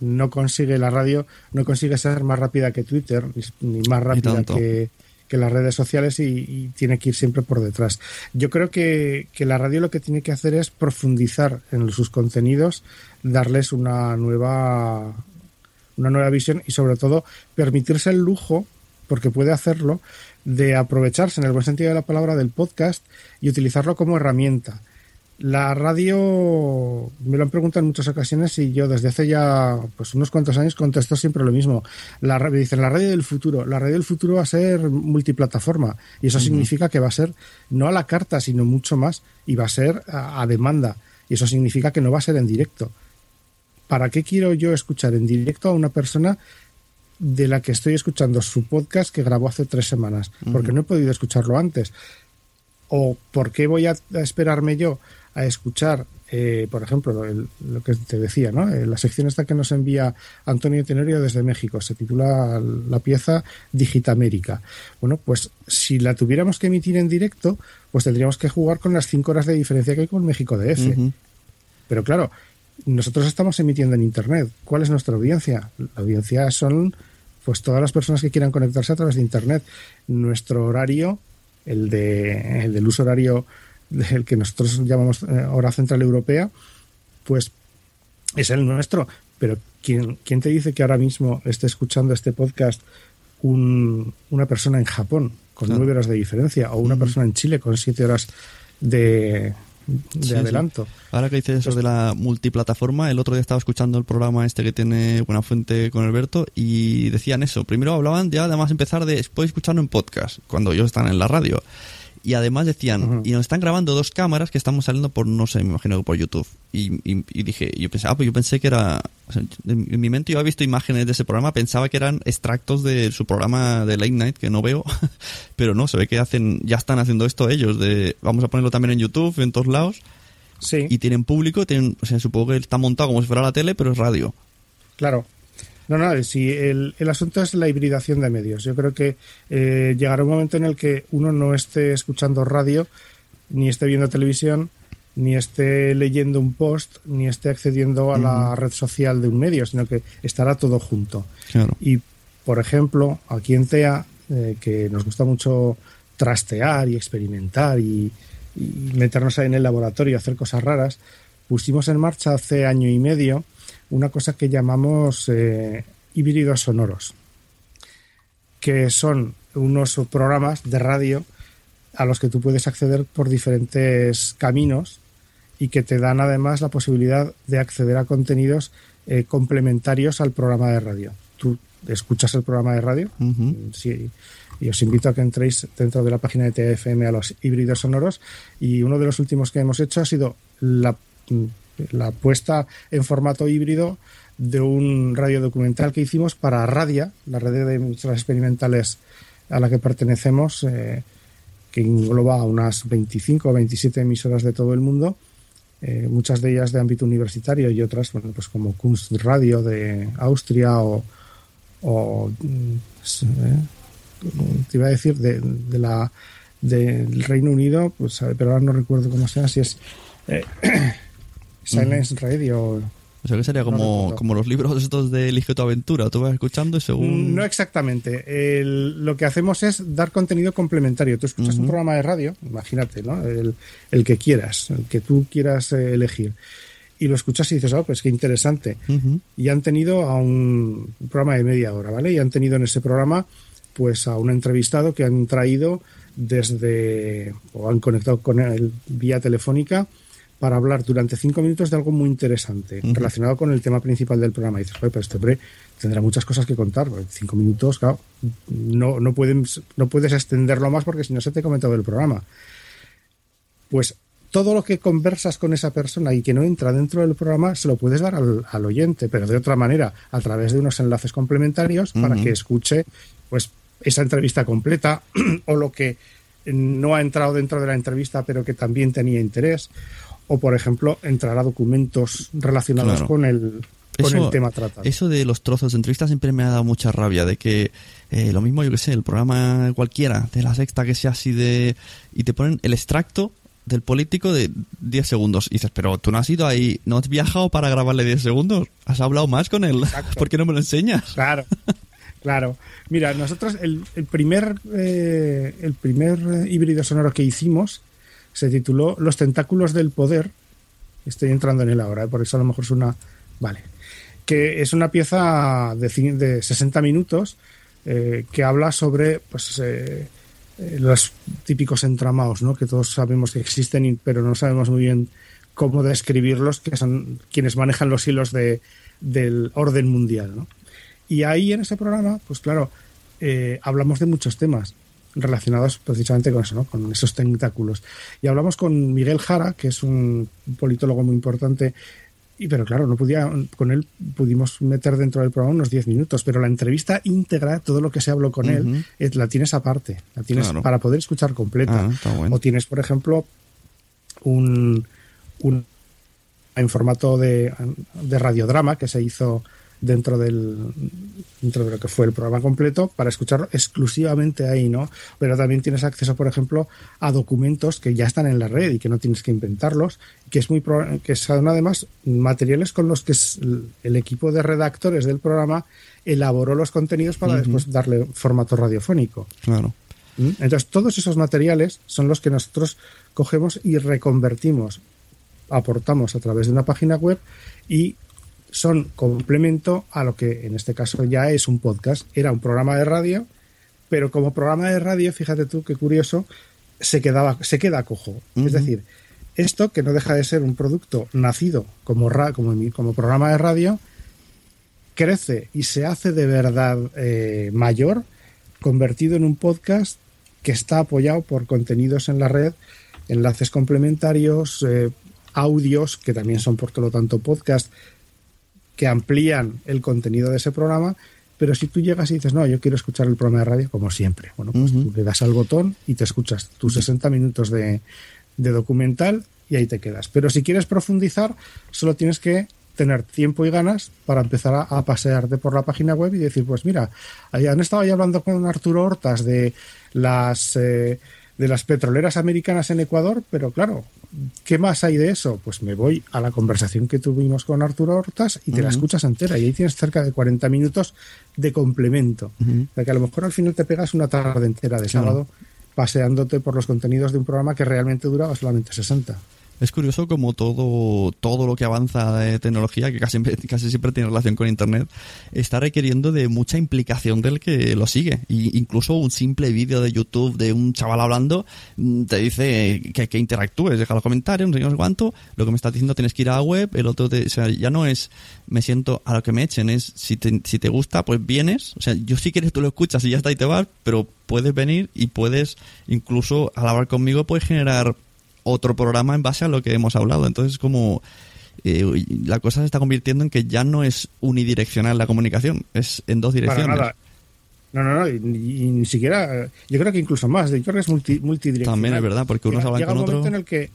N: no consigue la radio, no consigue ser más rápida que Twitter, ni, más rápida que, que las redes sociales y, tiene que ir siempre por detrás. Yo creo que, que la radio lo que tiene que hacer es profundizar en sus contenidos, darles una nueva una nueva visión y sobre todo permitirse el lujo, porque puede hacerlo, de aprovecharse en el buen sentido de la palabra del podcast y utilizarlo como herramienta. La radio me lo han preguntado en muchas ocasiones y yo desde hace ya pues unos cuantos años contesto siempre lo mismo. La, me dicen la radio del futuro. La radio del futuro va a ser multiplataforma y eso significa que va a ser no a la carta sino mucho más y va a ser a, a demanda y eso significa que no va a ser en directo. ¿Para qué quiero yo escuchar en directo a una persona de la que estoy escuchando su podcast que grabó hace tres semanas? Porque no he podido escucharlo antes. ¿O por qué voy a esperarme yo a escuchar, eh, por ejemplo, lo que te decía, ¿no? Eh, la sección esta que nos envía Antonio Tenorio desde México, se titula la pieza Digitamérica. Bueno, pues si la tuviéramos que emitir en directo, pues tendríamos que jugar con las cinco horas de diferencia que hay con México DF.
B: Ujú.
N: Pero claro, nosotros estamos emitiendo en Internet. ¿Cuál es nuestra audiencia? La audiencia son pues todas las personas que quieran conectarse a través de Internet. Nuestro horario, el, de, el del uso horario del que nosotros llamamos eh, hora central europea, pues es el nuestro. Pero ¿quién, quién te dice que ahora mismo esté escuchando este podcast un- una persona en Japón con
B: Claro.
N: nueve horas de diferencia o una persona en Chile con siete horas de, de
B: Sí,
N: adelanto?
B: sí. Ahora que dices eso de la multiplataforma, el otro día estaba escuchando el programa este que tiene Buena Fuente con Alberto y decían eso. Primero hablaban ya además empezar de puedes escucharlo en podcast cuando ellos están en la radio. Y además decían, y nos están grabando dos cámaras que estamos saliendo por, no sé, me imagino que por YouTube. Y, y- y dije, yo pensé, ah, pues yo pensé que era, o sea, en, en mi mente yo había visto imágenes de ese programa, pensaba que eran extractos de su programa de Late Night, que no veo, pero no, se ve que hacen, ya están haciendo esto ellos, de, vamos a ponerlo también en YouTube, en todos lados.
N: Sí.
B: Y tienen público, tienen, o sea, supongo que está montado como si fuera la tele, pero es radio.
N: Claro. No, no, sí, el, el asunto es la hibridación de medios. Yo creo que eh, llegará un momento en el que uno no esté escuchando radio, ni esté viendo televisión, ni esté leyendo un post, ni esté accediendo a la red social de un medio, sino que estará todo junto.
B: Claro.
N: Y, por ejemplo, aquí en TEA, eh, que nos gusta mucho trastear y experimentar y, y meternos ahí en el laboratorio, hacer cosas raras, pusimos en marcha hace año y medio una cosa que llamamos eh, híbridos sonoros, que son unos programas de radio a los que tú puedes acceder por diferentes caminos y que te dan además la posibilidad de acceder a contenidos eh, complementarios al programa de radio. Tú escuchas el programa de radio sí, y os invito a que entréis dentro de la página de TFM a los híbridos sonoros y uno de los últimos que hemos hecho ha sido la, la puesta en formato híbrido de un radio documental que hicimos para Radia, la red de emisoras experimentales a la que pertenecemos, eh, que engloba a unas 25 o 27 emisoras de todo el mundo, eh, muchas de ellas de ámbito universitario y otras, bueno, pues como Kunstradio de Austria o, o mm, eh, te iba a decir de, la del Reino Unido, pues pero ahora no recuerdo cómo se llama, si es Silence Radio.
B: O sea que sería
N: No
B: como,
N: recuerdo.
B: como los libros estos de Elige tu aventura. Tú vas escuchando y según...
N: No exactamente. El- lo que hacemos es dar contenido complementario. Tú escuchas un programa de radio, imagínate, ¿no? El, el que quieras, el que tú quieras eh, elegir. Y lo escuchas y dices, oh, pues qué interesante. Y han tenido a un, un programa de media hora, ¿vale? Y han tenido en ese programa, pues a un entrevistado que han traído desde, o han conectado con él vía telefónica para hablar durante cinco minutos de algo muy interesante relacionado con el tema principal del programa. Y dices, "Joder, pero este hombre tendrá muchas cosas que contar. porque Cinco minutos, claro, no, no, pueden, no puedes extenderlo más porque si no se te come todo el programa. Pues todo lo que conversas con esa persona y que no entra dentro del programa se lo puedes dar al, al oyente, pero de otra manera, a través de unos enlaces complementarios para que escuche pues esa entrevista completa o lo que no ha entrado dentro de la entrevista pero que también tenía interés o por ejemplo entrar a documentos relacionados
B: Claro.
N: con el con el tema tratado.
B: Eso de los trozos de entrevista siempre me ha dado mucha rabia, de que eh, lo mismo, yo que sé, el programa cualquiera, de la sexta que sea así de... y te ponen el extracto del político de 10 segundos. Y dices, pero tú no has ido ahí, no has viajado para grabarle 10 segundos, has hablado más con él, ¿por qué no me lo enseñas?
N: Claro, claro. Mira, nosotros el, el primer eh, el primer eh, híbrido sonoro que hicimos se tituló Los tentáculos del poder. Estoy entrando en él ahora, ¿eh? por eso a lo mejor es una vale, que es una pieza de, de 60 minutos eh, que habla sobre pues eh, eh, los típicos entramados, ¿no? Que todos sabemos que existen, pero no sabemos muy bien cómo describirlos, que son quienes manejan los hilos de, del orden mundial. ¿no? Y ahí en ese programa, pues claro, eh, hablamos de muchos temas relacionados precisamente con eso, ¿no? con esos tentáculos. Y hablamos con Miguel Jara, que es un politólogo muy importante y pero claro, no podía, con él pudimos meter dentro del programa unos 10 minutos, pero la entrevista íntegra, todo lo que se habló con él, la tienes aparte, la tienes para poder escuchar completa.
B: Ah,
N: o tienes, por ejemplo, un, un en formato de, de radiodrama que se hizo dentro del dentro de lo que fue el programa completo para escucharlo exclusivamente ahí, ¿no? Pero también tienes acceso, por ejemplo, a documentos que ya están en la red y que no tienes que inventarlos, que es muy que son además materiales con los que el equipo de redactores del programa elaboró los contenidos para después darle formato radiofónico.
B: Claro.
N: ¿Mm? Entonces, todos esos materiales son los que nosotros cogemos y reconvertimos, aportamos a través de una página web y son complemento a lo que en este caso ya es un podcast. Era un programa de radio, pero como programa de radio, fíjate tú qué curioso, se, quedaba, se queda cojo. Es decir, esto que no deja de ser un producto nacido como, como, como programa de radio, crece y se hace de verdad eh, mayor, convertido en un podcast que está apoyado por contenidos en la red, enlaces complementarios, eh, audios, que también son por todo lo tanto podcast, que amplían el contenido de ese programa, pero si tú llegas y dices, no, yo quiero escuchar el programa de radio como siempre, bueno, pues tú le das al botón y te escuchas tus 60 minutos de, documental y ahí te quedas. Pero si quieres profundizar, solo tienes que tener tiempo y ganas para empezar a, pasearte por la página web y decir, pues mira, han estado ya hablando con Arturo Hortas de las... Eh, de las petroleras americanas en Ecuador, pero claro, ¿qué más hay de eso? Pues me voy a la conversación que tuvimos con Arturo Hortas y te la escuchas entera y ahí tienes cerca de 40 minutos de complemento. O sea que a lo mejor al final te pegas una tarde entera de sábado paseándote por los contenidos de un programa que realmente duraba solamente 60.
B: Es curioso como todo, todo lo que avanza de tecnología, que casi, casi siempre tiene relación con Internet, está requiriendo de mucha implicación del que lo sigue. Y incluso un simple vídeo de YouTube de un chaval hablando mm, te dice que, que interactúes, deja los comentarios, no sé, no cuánto. Lo que me estás diciendo tienes que ir a la web, el otro te, o sea, ya no es me siento a lo que me echen, es si te, si te gusta, pues vienes. O sea, yo si quieres tú lo escuchas y ya está y te vas, pero puedes venir y puedes incluso al hablar conmigo puedes generar otro programa en base a lo que hemos hablado. Entonces, como eh, la cosa se está convirtiendo en que ya no es unidireccional la comunicación, es en dos direcciones.
N: No, no, no, y, ni siquiera, yo creo que incluso más, yo creo que es multidireccional.
B: También es verdad, porque uno se habla con
N: un
B: momento
N: en el que,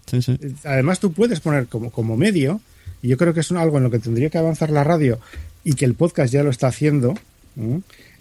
N: además tú puedes poner como, como medio, y yo creo que es algo en lo que tendría que avanzar la radio y que el podcast ya lo está haciendo,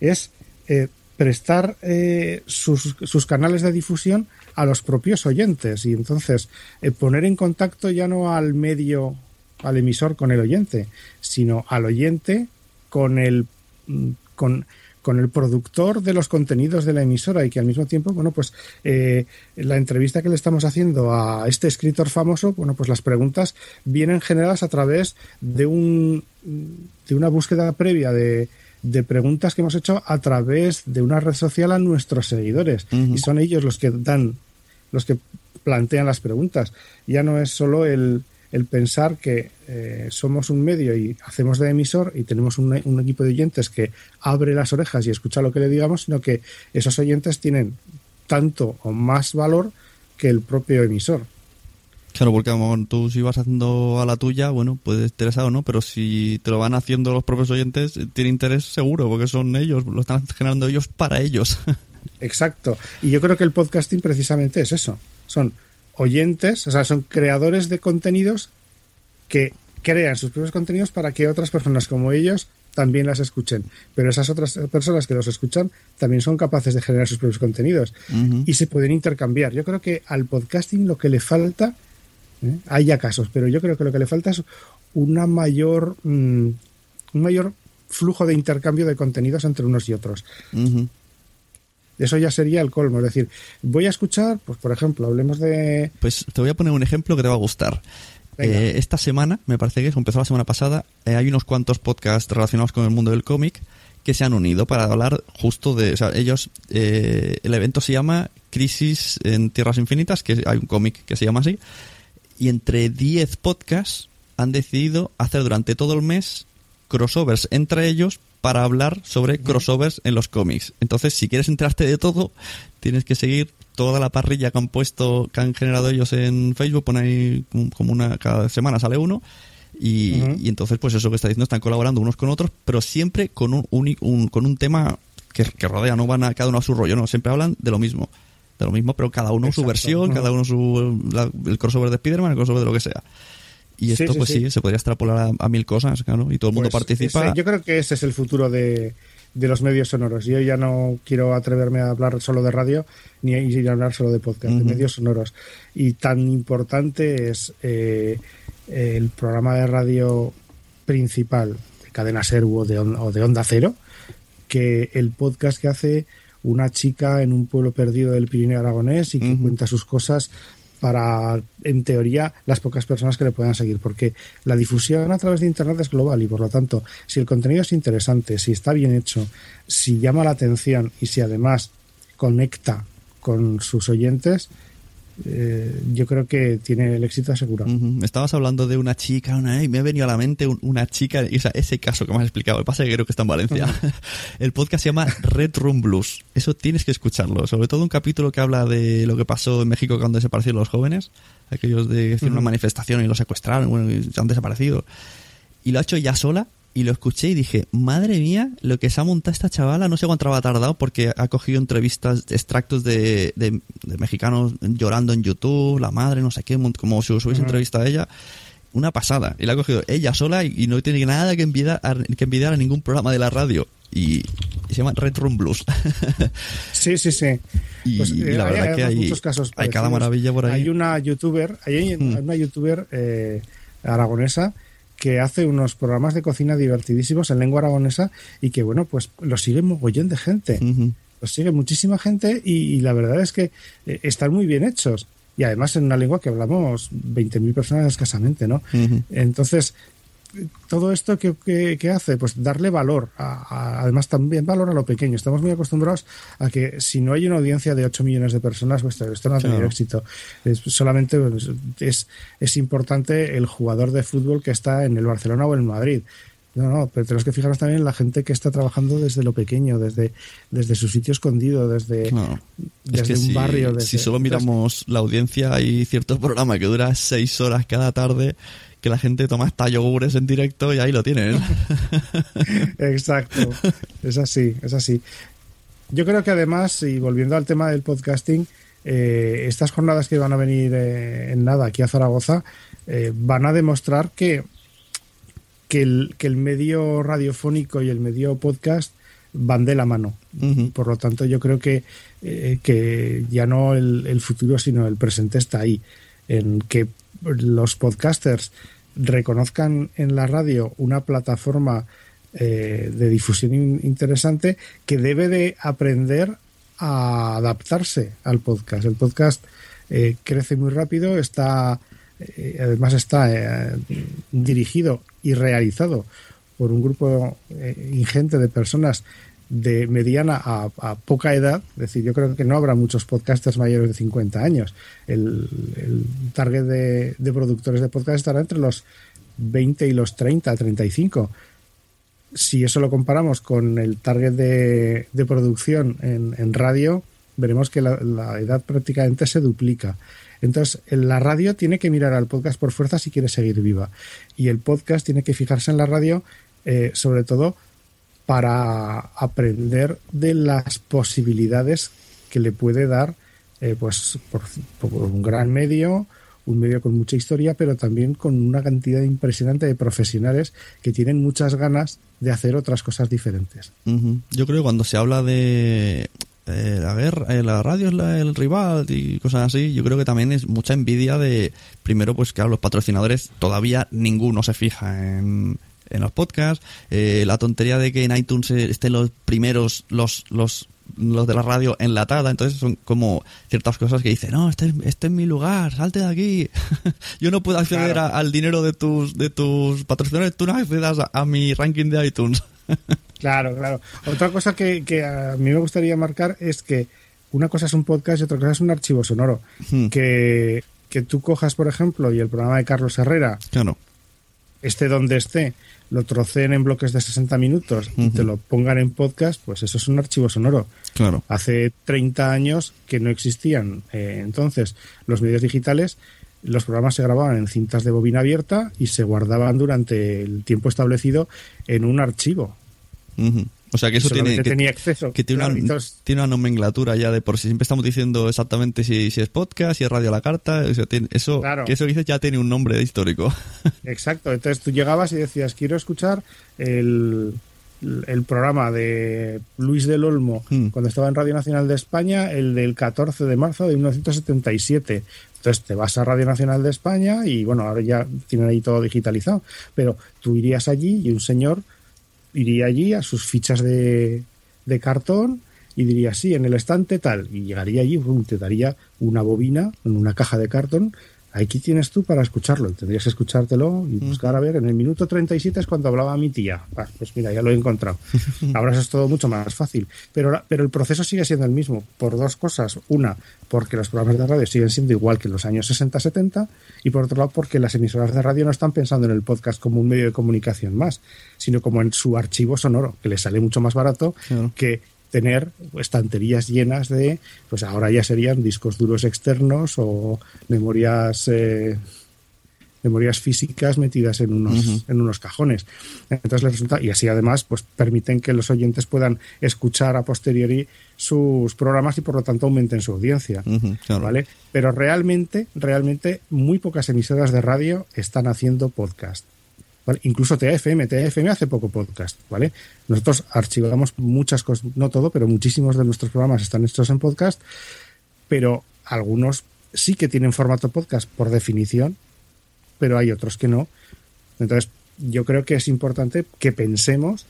N: es eh, prestar eh, sus, sus canales de difusión a los propios oyentes. Y entonces eh, poner en contacto ya no al medio, al emisor con el oyente, sino al oyente con el mm, con, con el productor de los contenidos de la emisora y que al mismo tiempo, bueno, pues eh, la entrevista que le estamos haciendo a este escritor famoso, bueno, pues las preguntas vienen generadas a través de un de una búsqueda previa de, de preguntas que hemos hecho a través de una red social a nuestros seguidores y son ellos los que dan los que plantean las preguntas. Ya no es solo el, pensar que eh, somos un medio y hacemos de emisor y tenemos un, equipo de oyentes que abre las orejas y escucha lo que le digamos, sino que esos oyentes tienen tanto o más valor que el propio emisor.
B: Claro, porque tú si vas haciendo a la tuya, bueno, puedes interesado, ¿no? Pero si te lo van haciendo los propios oyentes, tiene interés seguro, porque son ellos, lo están generando ellos para ellos.
N: Exacto. Y yo creo que el podcasting precisamente es eso. Son oyentes, o sea, son creadores de contenidos que crean sus propios contenidos para que otras personas como ellos también las escuchen. Pero esas otras personas que los escuchan también son capaces de generar sus propios contenidos y se pueden intercambiar. Yo creo que al podcasting lo que le falta, ¿eh? hay ya casos, pero yo creo que lo que le falta es una mayor, mm, un mayor flujo de intercambio de contenidos entre unos y otros. Eso ya sería el colmo. Es decir, voy a escuchar, pues por ejemplo, hablemos de.
B: Pues te voy a poner un ejemplo que te va a gustar. Eh, esta semana, me parece que es, empezó la semana pasada, eh, hay unos cuantos podcasts relacionados con el mundo del cómic que se han unido para hablar justo de. O sea, ellos. Eh, el evento se llama Crisis en Tierras Infinitas, que hay un cómic que se llama así. Y entre 10 podcasts han decidido hacer durante todo el mes crossovers entre ellos para hablar sobre crossovers en los cómics. Entonces, si quieres enterarte de todo, tienes que seguir toda la parrilla que han puesto, que han generado ellos en Facebook, pone ahí como una, cada semana sale uno, y, y entonces, pues eso que está diciendo, están colaborando unos con otros, pero siempre con un, un- con un tema que, que rodea, no van a cada uno a su rollo, no, siempre hablan de lo mismo, de lo mismo, pero cada uno su versión, cada uno su, la- el crossover de Spider-Man, el crossover de lo que sea. Y esto,
N: sí,
B: pues sí.
N: sí.
B: se podría extrapolar a, a mil cosas, claro, y todo el mundo
N: Pues
B: participa.
N: ese- yo creo que ese es el futuro de, de los medios sonoros. Yo ya no quiero atreverme a hablar solo de radio ni a ir a hablar solo de podcast, de medios sonoros. Y tan importante es eh, el programa de radio principal de Cadena Ser o de, o de Onda Cero que el podcast que hace una chica en un pueblo perdido del Pirineo Aragonés y que cuenta sus cosas para, en teoría, las pocas personas que le puedan seguir, porque la difusión a través de Internet es global y, por lo tanto, si el contenido es interesante, si está bien hecho, si llama la atención y si además conecta con sus oyentes, eh, yo creo que tiene el éxito asegurado.
B: Ujú. Estabas hablando de una chica, una, y me ha venido a la mente un- una chica, y, o sea, ese caso que me has explicado, el pasa que creo que está en Valencia. el podcast se llama Red Room Blues. Eso tienes que escucharlo. Sobre todo un capítulo que habla de lo que pasó en México cuando desaparecieron los jóvenes, aquellos de que hicieron una
N: Ujú.
B: manifestación y los secuestraron, bueno, y han desaparecido. Y lo ha hecho ella sola y lo escuché y dije, madre mía, lo que se ha montado esta chavala, no sé cuánto ha tardado porque ha cogido entrevistas, extractos de, de- de mexicanos llorando en YouTube, la madre, no sé qué, como si os hubiese
N: Ujú.
B: entrevistado a ella. Una pasada. Y la ha cogido ella sola y, y no tiene nada que envidiar, a, que envidiar a ningún programa de la radio. Y, y se llama Red Room Blues.
N: Sí, sí, sí.
B: Y- y la
N: hay-
B: verdad que hay-
N: muchos casos
B: hay cada maravilla por ahí.
N: Hay una youtuber, hay
B: Hmm.
N: una youtuber eh, aragonesa que hace unos programas de cocina divertidísimos en lengua aragonesa y que, bueno, pues lo sigue mogollón de gente. Los sigue muchísima gente y, y la verdad es que eh, están muy bien hechos. Y además en una lengua que hablamos 20.000 personas escasamente, ¿no? Entonces, todo esto que, que- que hace, pues darle valor, a- a- además también valor a lo pequeño. Estamos muy acostumbrados a que si no hay una audiencia de 8 millones de personas, pues esto no ha tenido
B: Claro.
N: éxito. Es, solamente pues, es, es importante el jugador de fútbol que está en el Barcelona o en el Madrid. No, no, pero tenemos que fijarnos también en la gente que está trabajando desde lo pequeño, desde, desde su sitio escondido, desde, desde
B: es que
N: un
B: si,
N: barrio.
B: si
N: desde-
B: solo miramos la audiencia, hay cierto programa que dura seis horas cada tarde que la gente toma hasta yogures en directo y ahí lo tienen.
N: Exacto, es así, es así. Yo creo que además, y volviendo al tema del podcasting, eh, estas jornadas que van a venir eh, en nada aquí a Zaragoza eh, van a demostrar que, que, el, que el medio radiofónico y el medio podcast van de la mano. Por lo tanto, yo creo que, que ya no el, el futuro, sino el presente está ahí, en que los podcasters reconozcan en la radio una plataforma eh, de difusión in- interesante que debe de aprender a adaptarse al podcast. El podcast eh, crece muy rápido, está eh, además está dirigido y realizado por un grupo ingente de personas de mediana a, poca edad, es decir, yo creo que no habrá muchos podcasters mayores de 50 años. El, target de, productores de podcast estará entre los 20 y los 30, 35. Si eso lo comparamos con el target de, producción en, radio, veremos que la, la edad prácticamente se duplica. Entonces, en la radio tiene que mirar al podcast por fuerza si quiere seguir viva. Y el podcast tiene que fijarse en la radio, eh, sobre todo para aprender de las posibilidades que le puede dar eh, pues por, un gran medio, un medio con mucha historia, pero también con una cantidad impresionante de profesionales que tienen muchas ganas de hacer otras cosas diferentes.
B: Yo creo que cuando se habla de eh, la guerra, eh, la radio es la- el rival y cosas así, yo creo que también es mucha envidia de, primero, pues claro, los patrocinadores todavía ninguno se fija en, en los podcasts, eh, la tontería de que en iTunes eh, estén los primeros, los, los los de la radio enlatada, entonces son como ciertas cosas que dicen, no, este es, este es mi lugar, salte de aquí, yo no puedo acceder
N: Claro.
B: a- al dinero de tus de tus patrocinadores, tú no accedas a, a mi ranking de iTunes.
N: Claro, claro. Otra cosa que, que a mí me gustaría marcar es que una cosa es un podcast y otra cosa es un archivo sonoro.
B: Hmm.
N: Que que tú cojas, por ejemplo, y el programa de Carlos Herrera,
B: Claro.
N: Esté donde esté, lo troceen en bloques de 60 minutos y te lo pongan en podcast, pues eso es un archivo sonoro.
B: Claro.
N: Hace 30 años que no existían eh, entonces los medios digitales, los programas se grababan en cintas de bobina abierta y se guardaban durante el tiempo establecido en un archivo.
B: O sea que eso tiene que,
N: tenía acceso.
B: que tiene,
N: Claro,
B: una, tiene una nomenclatura ya de por sí. Siempre estamos diciendo exactamente si, si es podcast, si es radio a la carta. o sea, tiene- eso,
N: Claro.
B: que eso que dices ya tiene un nombre histórico.
N: Exacto, entonces tú llegabas y decías, quiero escuchar el, el programa de Luis del Olmo
B: Hmm.
N: cuando estaba en Radio Nacional de España, el del 14 de marzo de 1977. Entonces te vas a Radio Nacional de España y bueno, ahora ya tienen ahí todo digitalizado, pero tú irías allí y un señor iría allí a sus fichas de, de cartón y diría, sí, en el estante tal, y llegaría allí, te daría una bobina en una caja de cartón. Aquí tienes tú para escucharlo. y Tendrías que escuchártelo y buscar a ver. En el minuto 37 es cuando hablaba mi tía. Ah, pues mira, ya lo he encontrado. Ahora eso es todo mucho más fácil. Pero, pero el proceso sigue siendo el mismo por dos cosas. Una, porque los programas de radio siguen siendo igual que en los años 60-70. Y por otro lado, porque las emisoras de radio no están pensando en el podcast como un medio de comunicación más, sino como en su archivo sonoro, que les sale mucho más barato que tener estanterías llenas de, pues ahora ya serían discos duros externos o memorias eh, memorias físicas metidas en unos en unos cajones. Entonces les resulta y así además pues permiten que los oyentes puedan escuchar a posteriori sus programas y por lo tanto aumenten su audiencia.
B: Claro.
N: ¿Vale? Pero realmente, realmente muy pocas emisoras de radio están haciendo podcast. Incluso TFM, TFM hace poco podcast, ¿vale? Nosotros archivamos muchas cosas, no todo, pero muchísimos de nuestros programas están hechos en podcast, pero algunos sí que tienen formato podcast por definición, pero hay otros que no. Entonces, yo creo que es importante que pensemos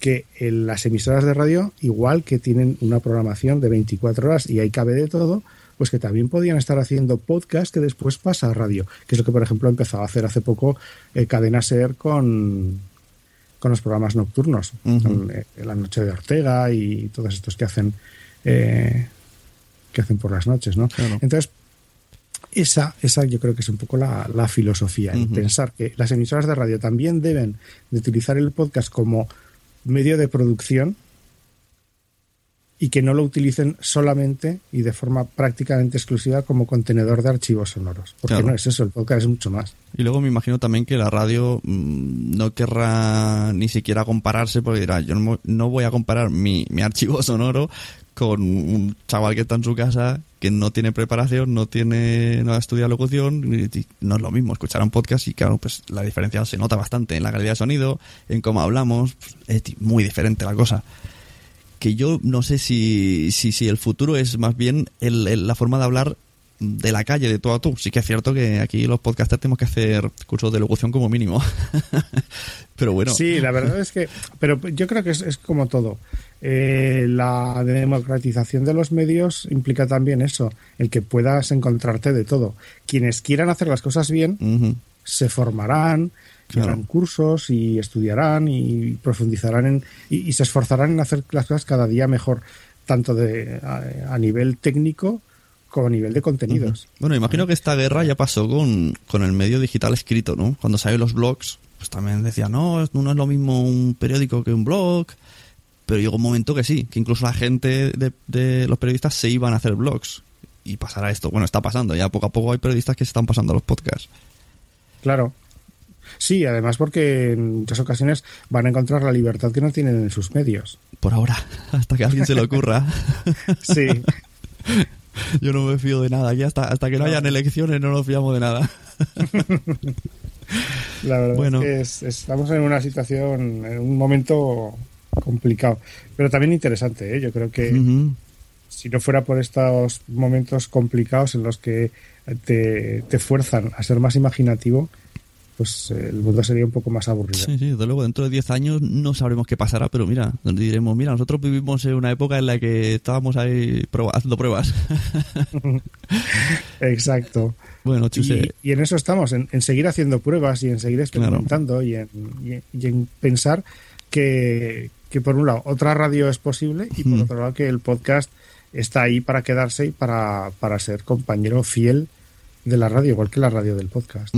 N: que en las emisoras de radio, igual que tienen una programación de 24 horas y ahí cabe de todo, pues que también podían estar haciendo podcast que después pasa a radio, que es lo que, por ejemplo, empezó a hacer hace poco eh, Cadena Ser con, con los programas nocturnos, con eh, La Noche de Ortega y todos estos que hacen eh, que hacen por las noches, ¿no? Entonces, esa, esa yo creo que es un poco la, la filosofía, el pensar que las emisoras de radio también deben de utilizar el podcast como medio de producción y que no lo utilicen solamente y de forma prácticamente exclusiva como contenedor de archivos sonoros. Porque
B: Claro.
N: no es eso, el podcast es mucho más.
B: Y luego me imagino también que la radio mm, no querrá ni siquiera compararse porque dirá, yo no, no voy a comparar mi, mi archivo sonoro con un chaval que está en su casa que no tiene preparación, no tiene no ha estudiado locución, y- y no es lo mismo escuchar un podcast y claro, pues la diferencia se nota bastante en la calidad de sonido, en cómo hablamos, pues, es muy diferente la cosa. Que yo no sé si, si, si el futuro es más bien el- el- la forma de hablar de la calle, de tú a tú. Sí que es cierto que aquí los podcasters tenemos que hacer cursos de locución como mínimo. Pero bueno.
N: Sí, la verdad es que, pero yo creo que es, es como todo. Eh, la democratización de los medios implica también eso, el que puedas encontrarte de todo. Quienes quieran hacer las cosas bien se formarán,
B: Claro.
N: harán cursos y estudiarán y profundizarán en, y, y se esforzarán en hacer las cosas cada día mejor, tanto de, a, a nivel técnico como a nivel de contenidos.
B: Bueno, imagino que esta guerra ya pasó con, con el medio digital escrito, ¿no? Cuando salieron los blogs, pues también decían, no, no es lo mismo un periódico que un blog. Pero llegó un momento que sí, que incluso la gente de, de los periodistas se iban a hacer blogs. Y pasará esto. Bueno, está pasando. Ya poco a poco hay periodistas que se están pasando a los podcasts.
N: Claro. Sí, además porque en muchas ocasiones van a encontrar la libertad que no tienen en sus medios.
B: Por ahora, hasta que a alguien se le ocurra.
N: Sí.
B: Yo no me fío de nada. Aquí hasta, hasta que no hayan elecciones no nos fiamos de nada.
N: La verdad
B: Bueno.
N: es que es- estamos en una situación, en un momento complicado, pero también interesante. ¿eh? Yo creo que si no fuera por estos momentos complicados en los que te, te fuerzan a ser más imaginativo, pues eh, el mundo sería un poco más aburrido.
B: Sí, sí, desde luego, dentro de 10 años no sabremos qué pasará, pero mira, diremos, mira, nosotros vivimos en una época en la que estábamos ahí proba- haciendo pruebas.
N: Exacto.
B: Bueno, chuse.
N: Y, y en eso estamos, en, en seguir haciendo pruebas y en seguir experimentando y, en, y en- y en pensar que, que por un lado otra radio es posible y por
B: Mm.
N: otro lado que el podcast está ahí para quedarse y para, para ser compañero fiel de la radio, igual que la radio del podcast.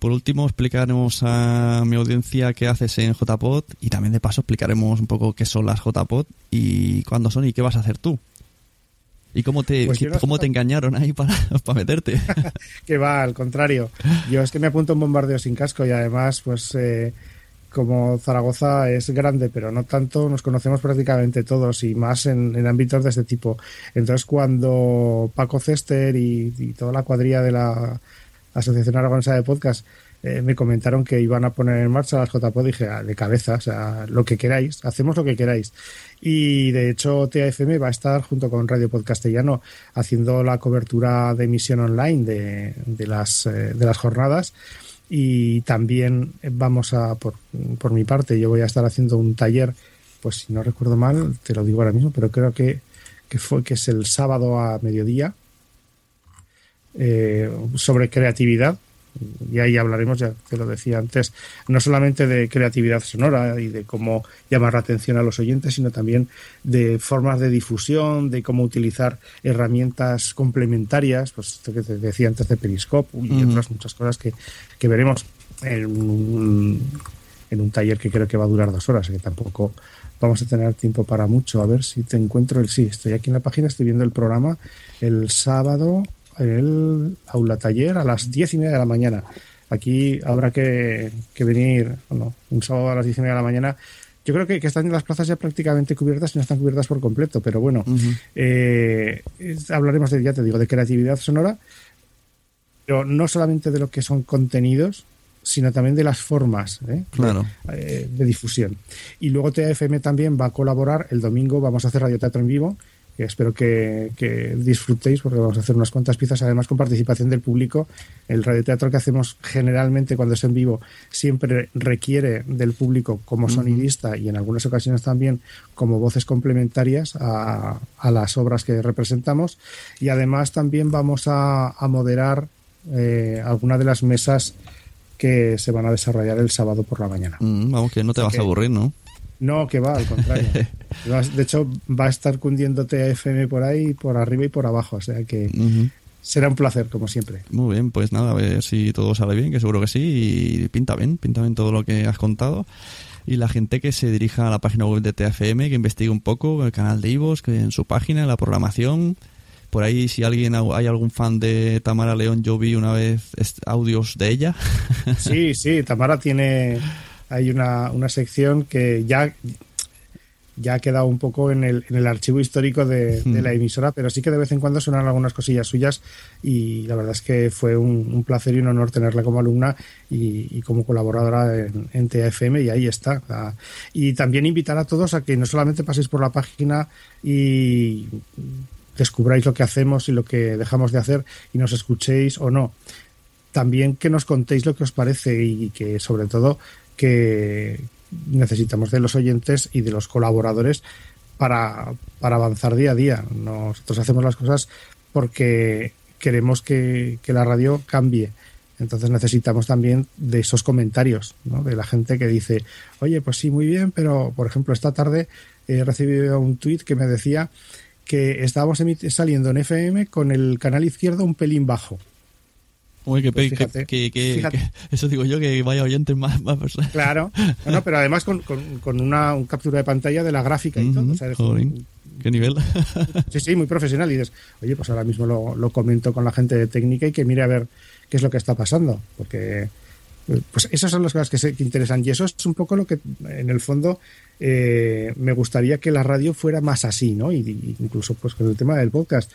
B: Por último, explicaremos a mi audiencia qué haces en JPod y también de paso explicaremos un poco qué son las JPod y cuándo son y qué vas a hacer tú. Y cómo te,
N: Pues
B: cómo te engañaron ahí para, para meterte.
N: que va, al contrario. Yo es que me apunto a un bombardeo sin casco y además, pues eh, como Zaragoza es grande, pero no tanto, nos conocemos prácticamente todos y más en, en ámbitos de este tipo. Entonces, cuando Paco Cester y, y toda la cuadrilla de la Asociación Aragonesa de Podcast eh, me comentaron que iban a poner en marcha las JPod, dije, "Ah, de cabeza, o sea, lo que queráis, hacemos lo que queráis. Y de hecho, TAFM va a estar junto con Radio Podcastellano haciendo la cobertura de emisión online de, de las, eh, de las jornadas. Y también vamos a, por, por mi parte, yo voy a estar haciendo un taller, pues si no recuerdo mal, te lo digo ahora mismo, pero creo que, que fue que es el sábado a mediodía, eh, sobre creatividad. Y ahí hablaremos, ya te lo decía antes, no solamente de creatividad sonora y de cómo llamar la atención a los oyentes, sino también de formas de difusión, de cómo utilizar herramientas complementarias, pues esto que te decía antes de Periscope y otras muchas cosas que, que veremos en un, en un taller que creo que va a durar dos horas, que tampoco vamos a tener tiempo para mucho. A ver si te encuentro el sí, estoy aquí en la página, estoy viendo el programa el sábado el aula taller a las diez y media de la mañana. Aquí habrá que, que venir, bueno, un sábado a las diez y media de la mañana. Yo creo que, que están las plazas ya prácticamente cubiertas y no están cubiertas por completo, pero bueno, eh, hablaremos de, ya te digo, de creatividad sonora, pero no solamente de lo que son contenidos, sino también de las formas ¿eh?
B: Claro.
N: de, eh, de difusión. Y luego TFM también va a colaborar. El domingo vamos a hacer radioteatro en vivo, que espero que, que disfrutéis porque vamos a hacer unas cuantas piezas, además con participación del público. El radioteatro que hacemos generalmente cuando es en vivo siempre requiere del público como sonidista y en algunas ocasiones también como voces complementarias a, a las obras que representamos. Y además también vamos a, a moderar eh, alguna de las mesas que se van a desarrollar el sábado por la mañana.
B: Mm, vamos, que no te
N: Así
B: vas
N: que-
B: a aburrir, ¿no?
N: No, que va, al contrario. De hecho, va a estar cundiendo TFM por ahí, por arriba y por abajo. O sea que será un placer, como siempre.
B: Muy bien, pues nada, a ver si todo sale bien, que seguro que sí, y pinta bien, pinta bien todo lo que has contado. Y la gente que se dirija a la página web de TFM, que investigue un poco el canal de Ivos, que en su página, la programación. Por ahí, si alguien hay algún fan de Tamara León, yo vi una vez audios de ella.
N: Sí, sí, Tamara tiene. Hay una, una sección que ya, ya ha quedado un poco en el, en el archivo histórico de, de la emisora, pero sí que de vez en cuando suenan algunas cosillas suyas y la verdad es que fue un, un placer y un honor tenerla como alumna y, y como colaboradora en, en TFM y ahí está. Y también invitar a todos a que no solamente paséis por la página y descubráis lo que hacemos y lo que dejamos de hacer y nos escuchéis o no también que nos contéis lo que os parece y que sobre todo que necesitamos de los oyentes y de los colaboradores para, para avanzar día a día. Nosotros hacemos las cosas porque queremos que, que la radio cambie. Entonces necesitamos también de esos comentarios, ¿no? de la gente que dice, oye, pues sí, muy bien, pero por ejemplo, esta tarde he recibido un tuit que me decía que estábamos saliendo en FM con el canal izquierdo un pelín bajo.
B: Uy, que,
N: Pues
B: que- eso digo yo, que vaya oyentes más, más personas.
N: Claro, no, no, pero además con, con- con una un captura de pantalla de la gráfica y todo. o sea,
B: Jolín, qué nivel.
N: sí, sí, muy profesional. Y dices, oye, pues ahora mismo lo, lo comento con la gente de técnica y que mire a ver qué es lo que está pasando. Porque eh, pues esas son las cosas que, se, que interesan. Y eso es un poco lo que, en el fondo, eh, me gustaría que la radio fuera más así, ¿no? Y, y incluso pues con el tema del podcast,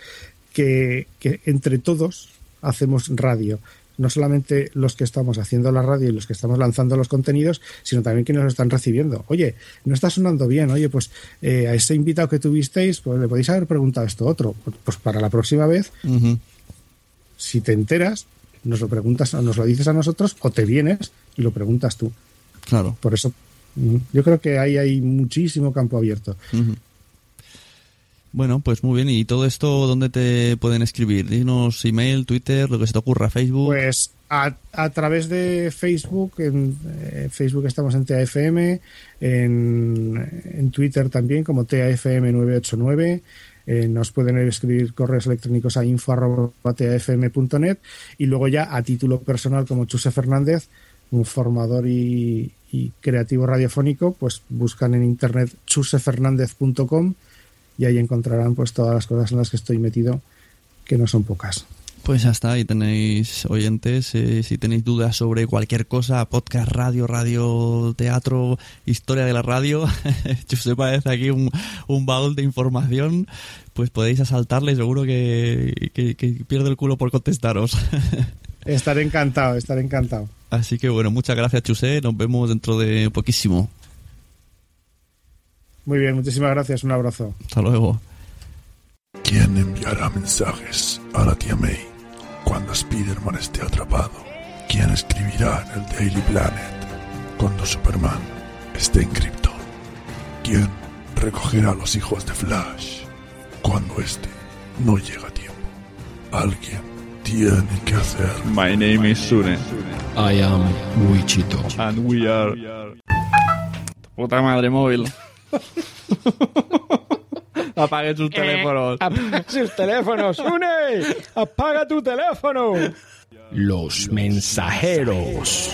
N: que, que entre todos hacemos radio. No solamente los que estamos haciendo la radio y los que estamos lanzando los contenidos, sino también quienes nos están recibiendo. Oye, no está sonando bien. Oye, pues eh, a ese invitado que tuvisteis, pues le podéis haber preguntado esto otro. Pues para la próxima vez, si te enteras, nos lo preguntas, nos lo dices a nosotros o te vienes y lo preguntas tú.
B: Claro.
N: Por eso, mm, yo creo que ahí hay muchísimo campo abierto.
B: Bueno, pues muy bien. ¿Y todo esto dónde te pueden escribir? Dinos email, Twitter, lo que se te ocurra, Facebook.
N: Pues a, a través de Facebook, en eh, Facebook estamos en TAFM, en, en Twitter también como TAFM989, Eh, nos pueden escribir correos electrónicos a info.tafm.net y luego ya a título personal como Chuse Fernández, un formador y, y creativo radiofónico, pues buscan en internet chusefernandez.com y ahí encontrarán pues todas las cosas en las que estoy metido, que no son pocas.
B: Pues ya está, ahí tenéis oyentes, eh, si tenéis dudas sobre cualquier cosa, podcast, radio, radio, teatro, historia de la radio, José parece aquí un, un baúl de información, pues podéis asaltarle, seguro que, que, que pierde el culo por contestaros.
N: Estaré encantado, estaré encantado.
B: Así que bueno, muchas gracias Chusé, nos vemos dentro de poquísimo.
N: Muy bien, muchísimas gracias, un abrazo.
B: Hasta luego.
L: ¿Quién enviará mensajes a la tía May cuando Spider-Man esté atrapado? ¿Quién escribirá en el Daily Planet cuando Superman esté en Krypton? ¿Quién recogerá a los hijos de Flash cuando este no llega a tiempo? Alguien tiene que hacer.
O: My name is Sune.
K: I am Wichito.
O: And we are.
B: Puta madre móvil. Apague sus teléfonos.
P: Apaga sus teléfonos, Sune. Apaga tu teléfono.
K: Los mensajeros.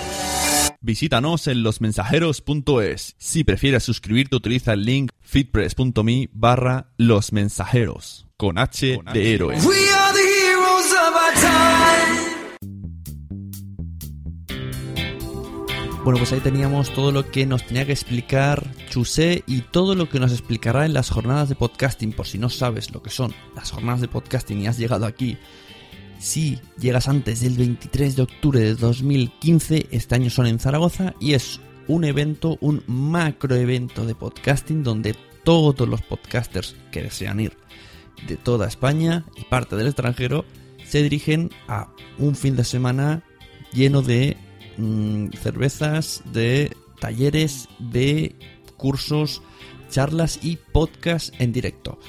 B: Visítanos en losmensajeros.es. Si prefieres suscribirte, utiliza el link fitpress.me barra los mensajeros. Con H de héroe. Bueno, pues ahí teníamos todo lo que nos tenía que explicar Chusé y todo lo que nos explicará en las jornadas de podcasting. Por si no sabes lo que son las jornadas de podcasting y has llegado aquí, si llegas antes del 23 de octubre de 2015, este año son en Zaragoza y es un evento, un macro evento de podcasting donde todos los podcasters que desean ir de toda España y parte del extranjero se dirigen a un fin de semana lleno de mm, cervezas, de talleres, de cursos, charlas y podcast en directo.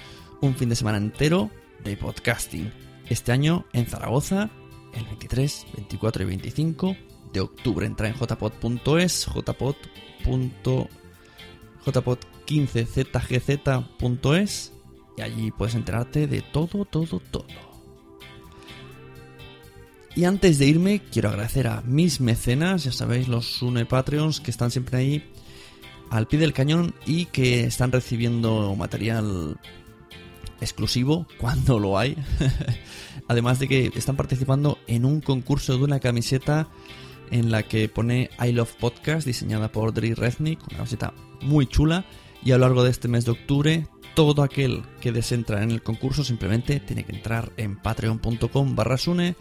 B: Un fin de semana entero de podcasting. Este año en Zaragoza, el 23, 24 y 25 de octubre. Entra en jpod.es, jpod. jpod15zgz.es y allí puedes enterarte de todo, todo, todo. Y antes de irme, quiero agradecer a mis mecenas, ya sabéis, los Sune Patreons que están siempre ahí al pie del cañón y que están recibiendo material exclusivo cuando lo hay. Además de que están participando en un concurso de una camiseta en la que pone I Love Podcast, diseñada por Dri Reznik, una camiseta muy chula. Y a lo largo de este mes de octubre, todo aquel que desee entrar en el concurso simplemente tiene que entrar en patreon.com barra sune,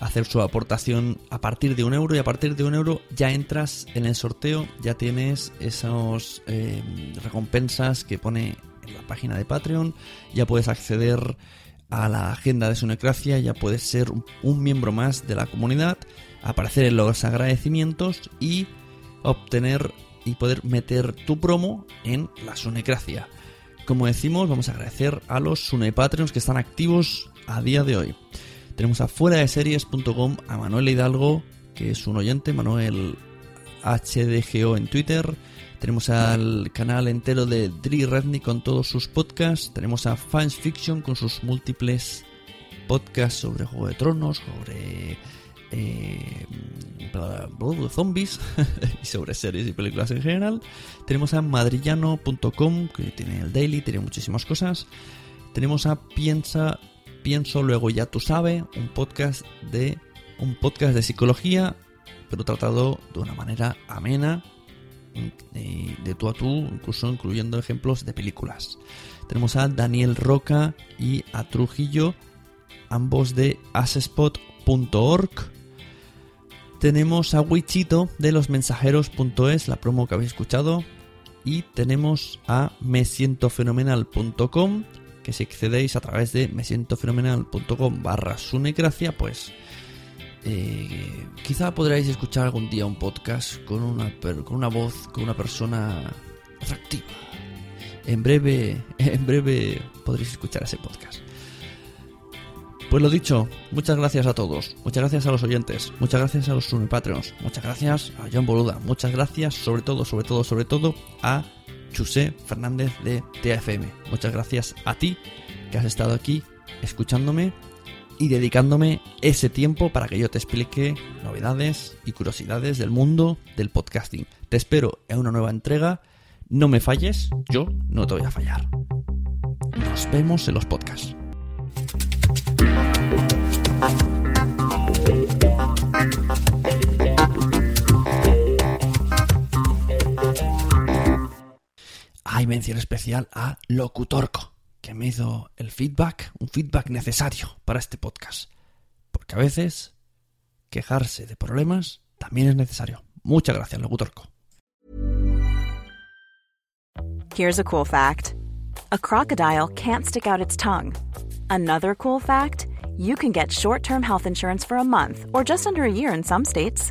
B: hacer su aportación a partir de un euro y a partir de un euro ya entras en el sorteo, ya tienes esas eh, recompensas que pone en la página de Patreon, ya puedes acceder a la agenda de Sunecracia, ya puedes ser un, miembro más de la comunidad, aparecer en los agradecimientos y obtener y poder meter tu promo en la Sunecracia. Como decimos, vamos a agradecer a los Sune Patreons que están activos a día de hoy. Tenemos a fuera de series.com a Manuel Hidalgo, que es un oyente, Manuel HDGO en Twitter. Tenemos al canal entero de Dri Redney con todos sus podcasts. Tenemos a Fans Fiction con sus múltiples podcasts sobre Juego de Tronos, sobre eh, zombies y sobre series y películas en general. Tenemos a madrillano.com que tiene el daily, tiene muchísimas cosas. Tenemos a Piensa, Pienso Luego Ya Tú Sabe, un podcast de un podcast de psicología, pero tratado de una manera amena, de, de tú a tú, incluso incluyendo ejemplos de películas. Tenemos a Daniel Roca y a Trujillo, ambos de asespot.org. Tenemos a Wichito de losmensajeros.es, la promo que habéis escuchado. Y tenemos a mesientofenomenal.com, que si accedéis a través de mesientofenomenal.com barra sunecracia, pues eh, quizá podréis escuchar algún día un podcast con una, con una voz, con una persona atractiva. En breve, en breve podréis escuchar ese podcast. Pues lo dicho, muchas gracias a todos, muchas gracias a los oyentes, muchas gracias a los Patreons, muchas gracias a John Boluda, muchas gracias sobre todo, sobre todo, sobre todo a Chusé Fernández de TFM. Muchas gracias a ti que has estado aquí escuchándome y dedicándome ese tiempo para que yo te explique novedades y curiosidades del mundo del podcasting. Te espero en una nueva entrega. No me falles, yo no te voy a fallar. Nos vemos en los podcasts. Hay mención especial a Locutorco, que me hizo el feedback, un feedback necesario para este podcast. Porque a veces quejarse de problemas también es necesario. Muchas gracias, Locutorco.
Q: Here's a cool fact a crocodile can't stick out its tongue. Another cool fact you can get short term health insurance for a month or just under a year in some states.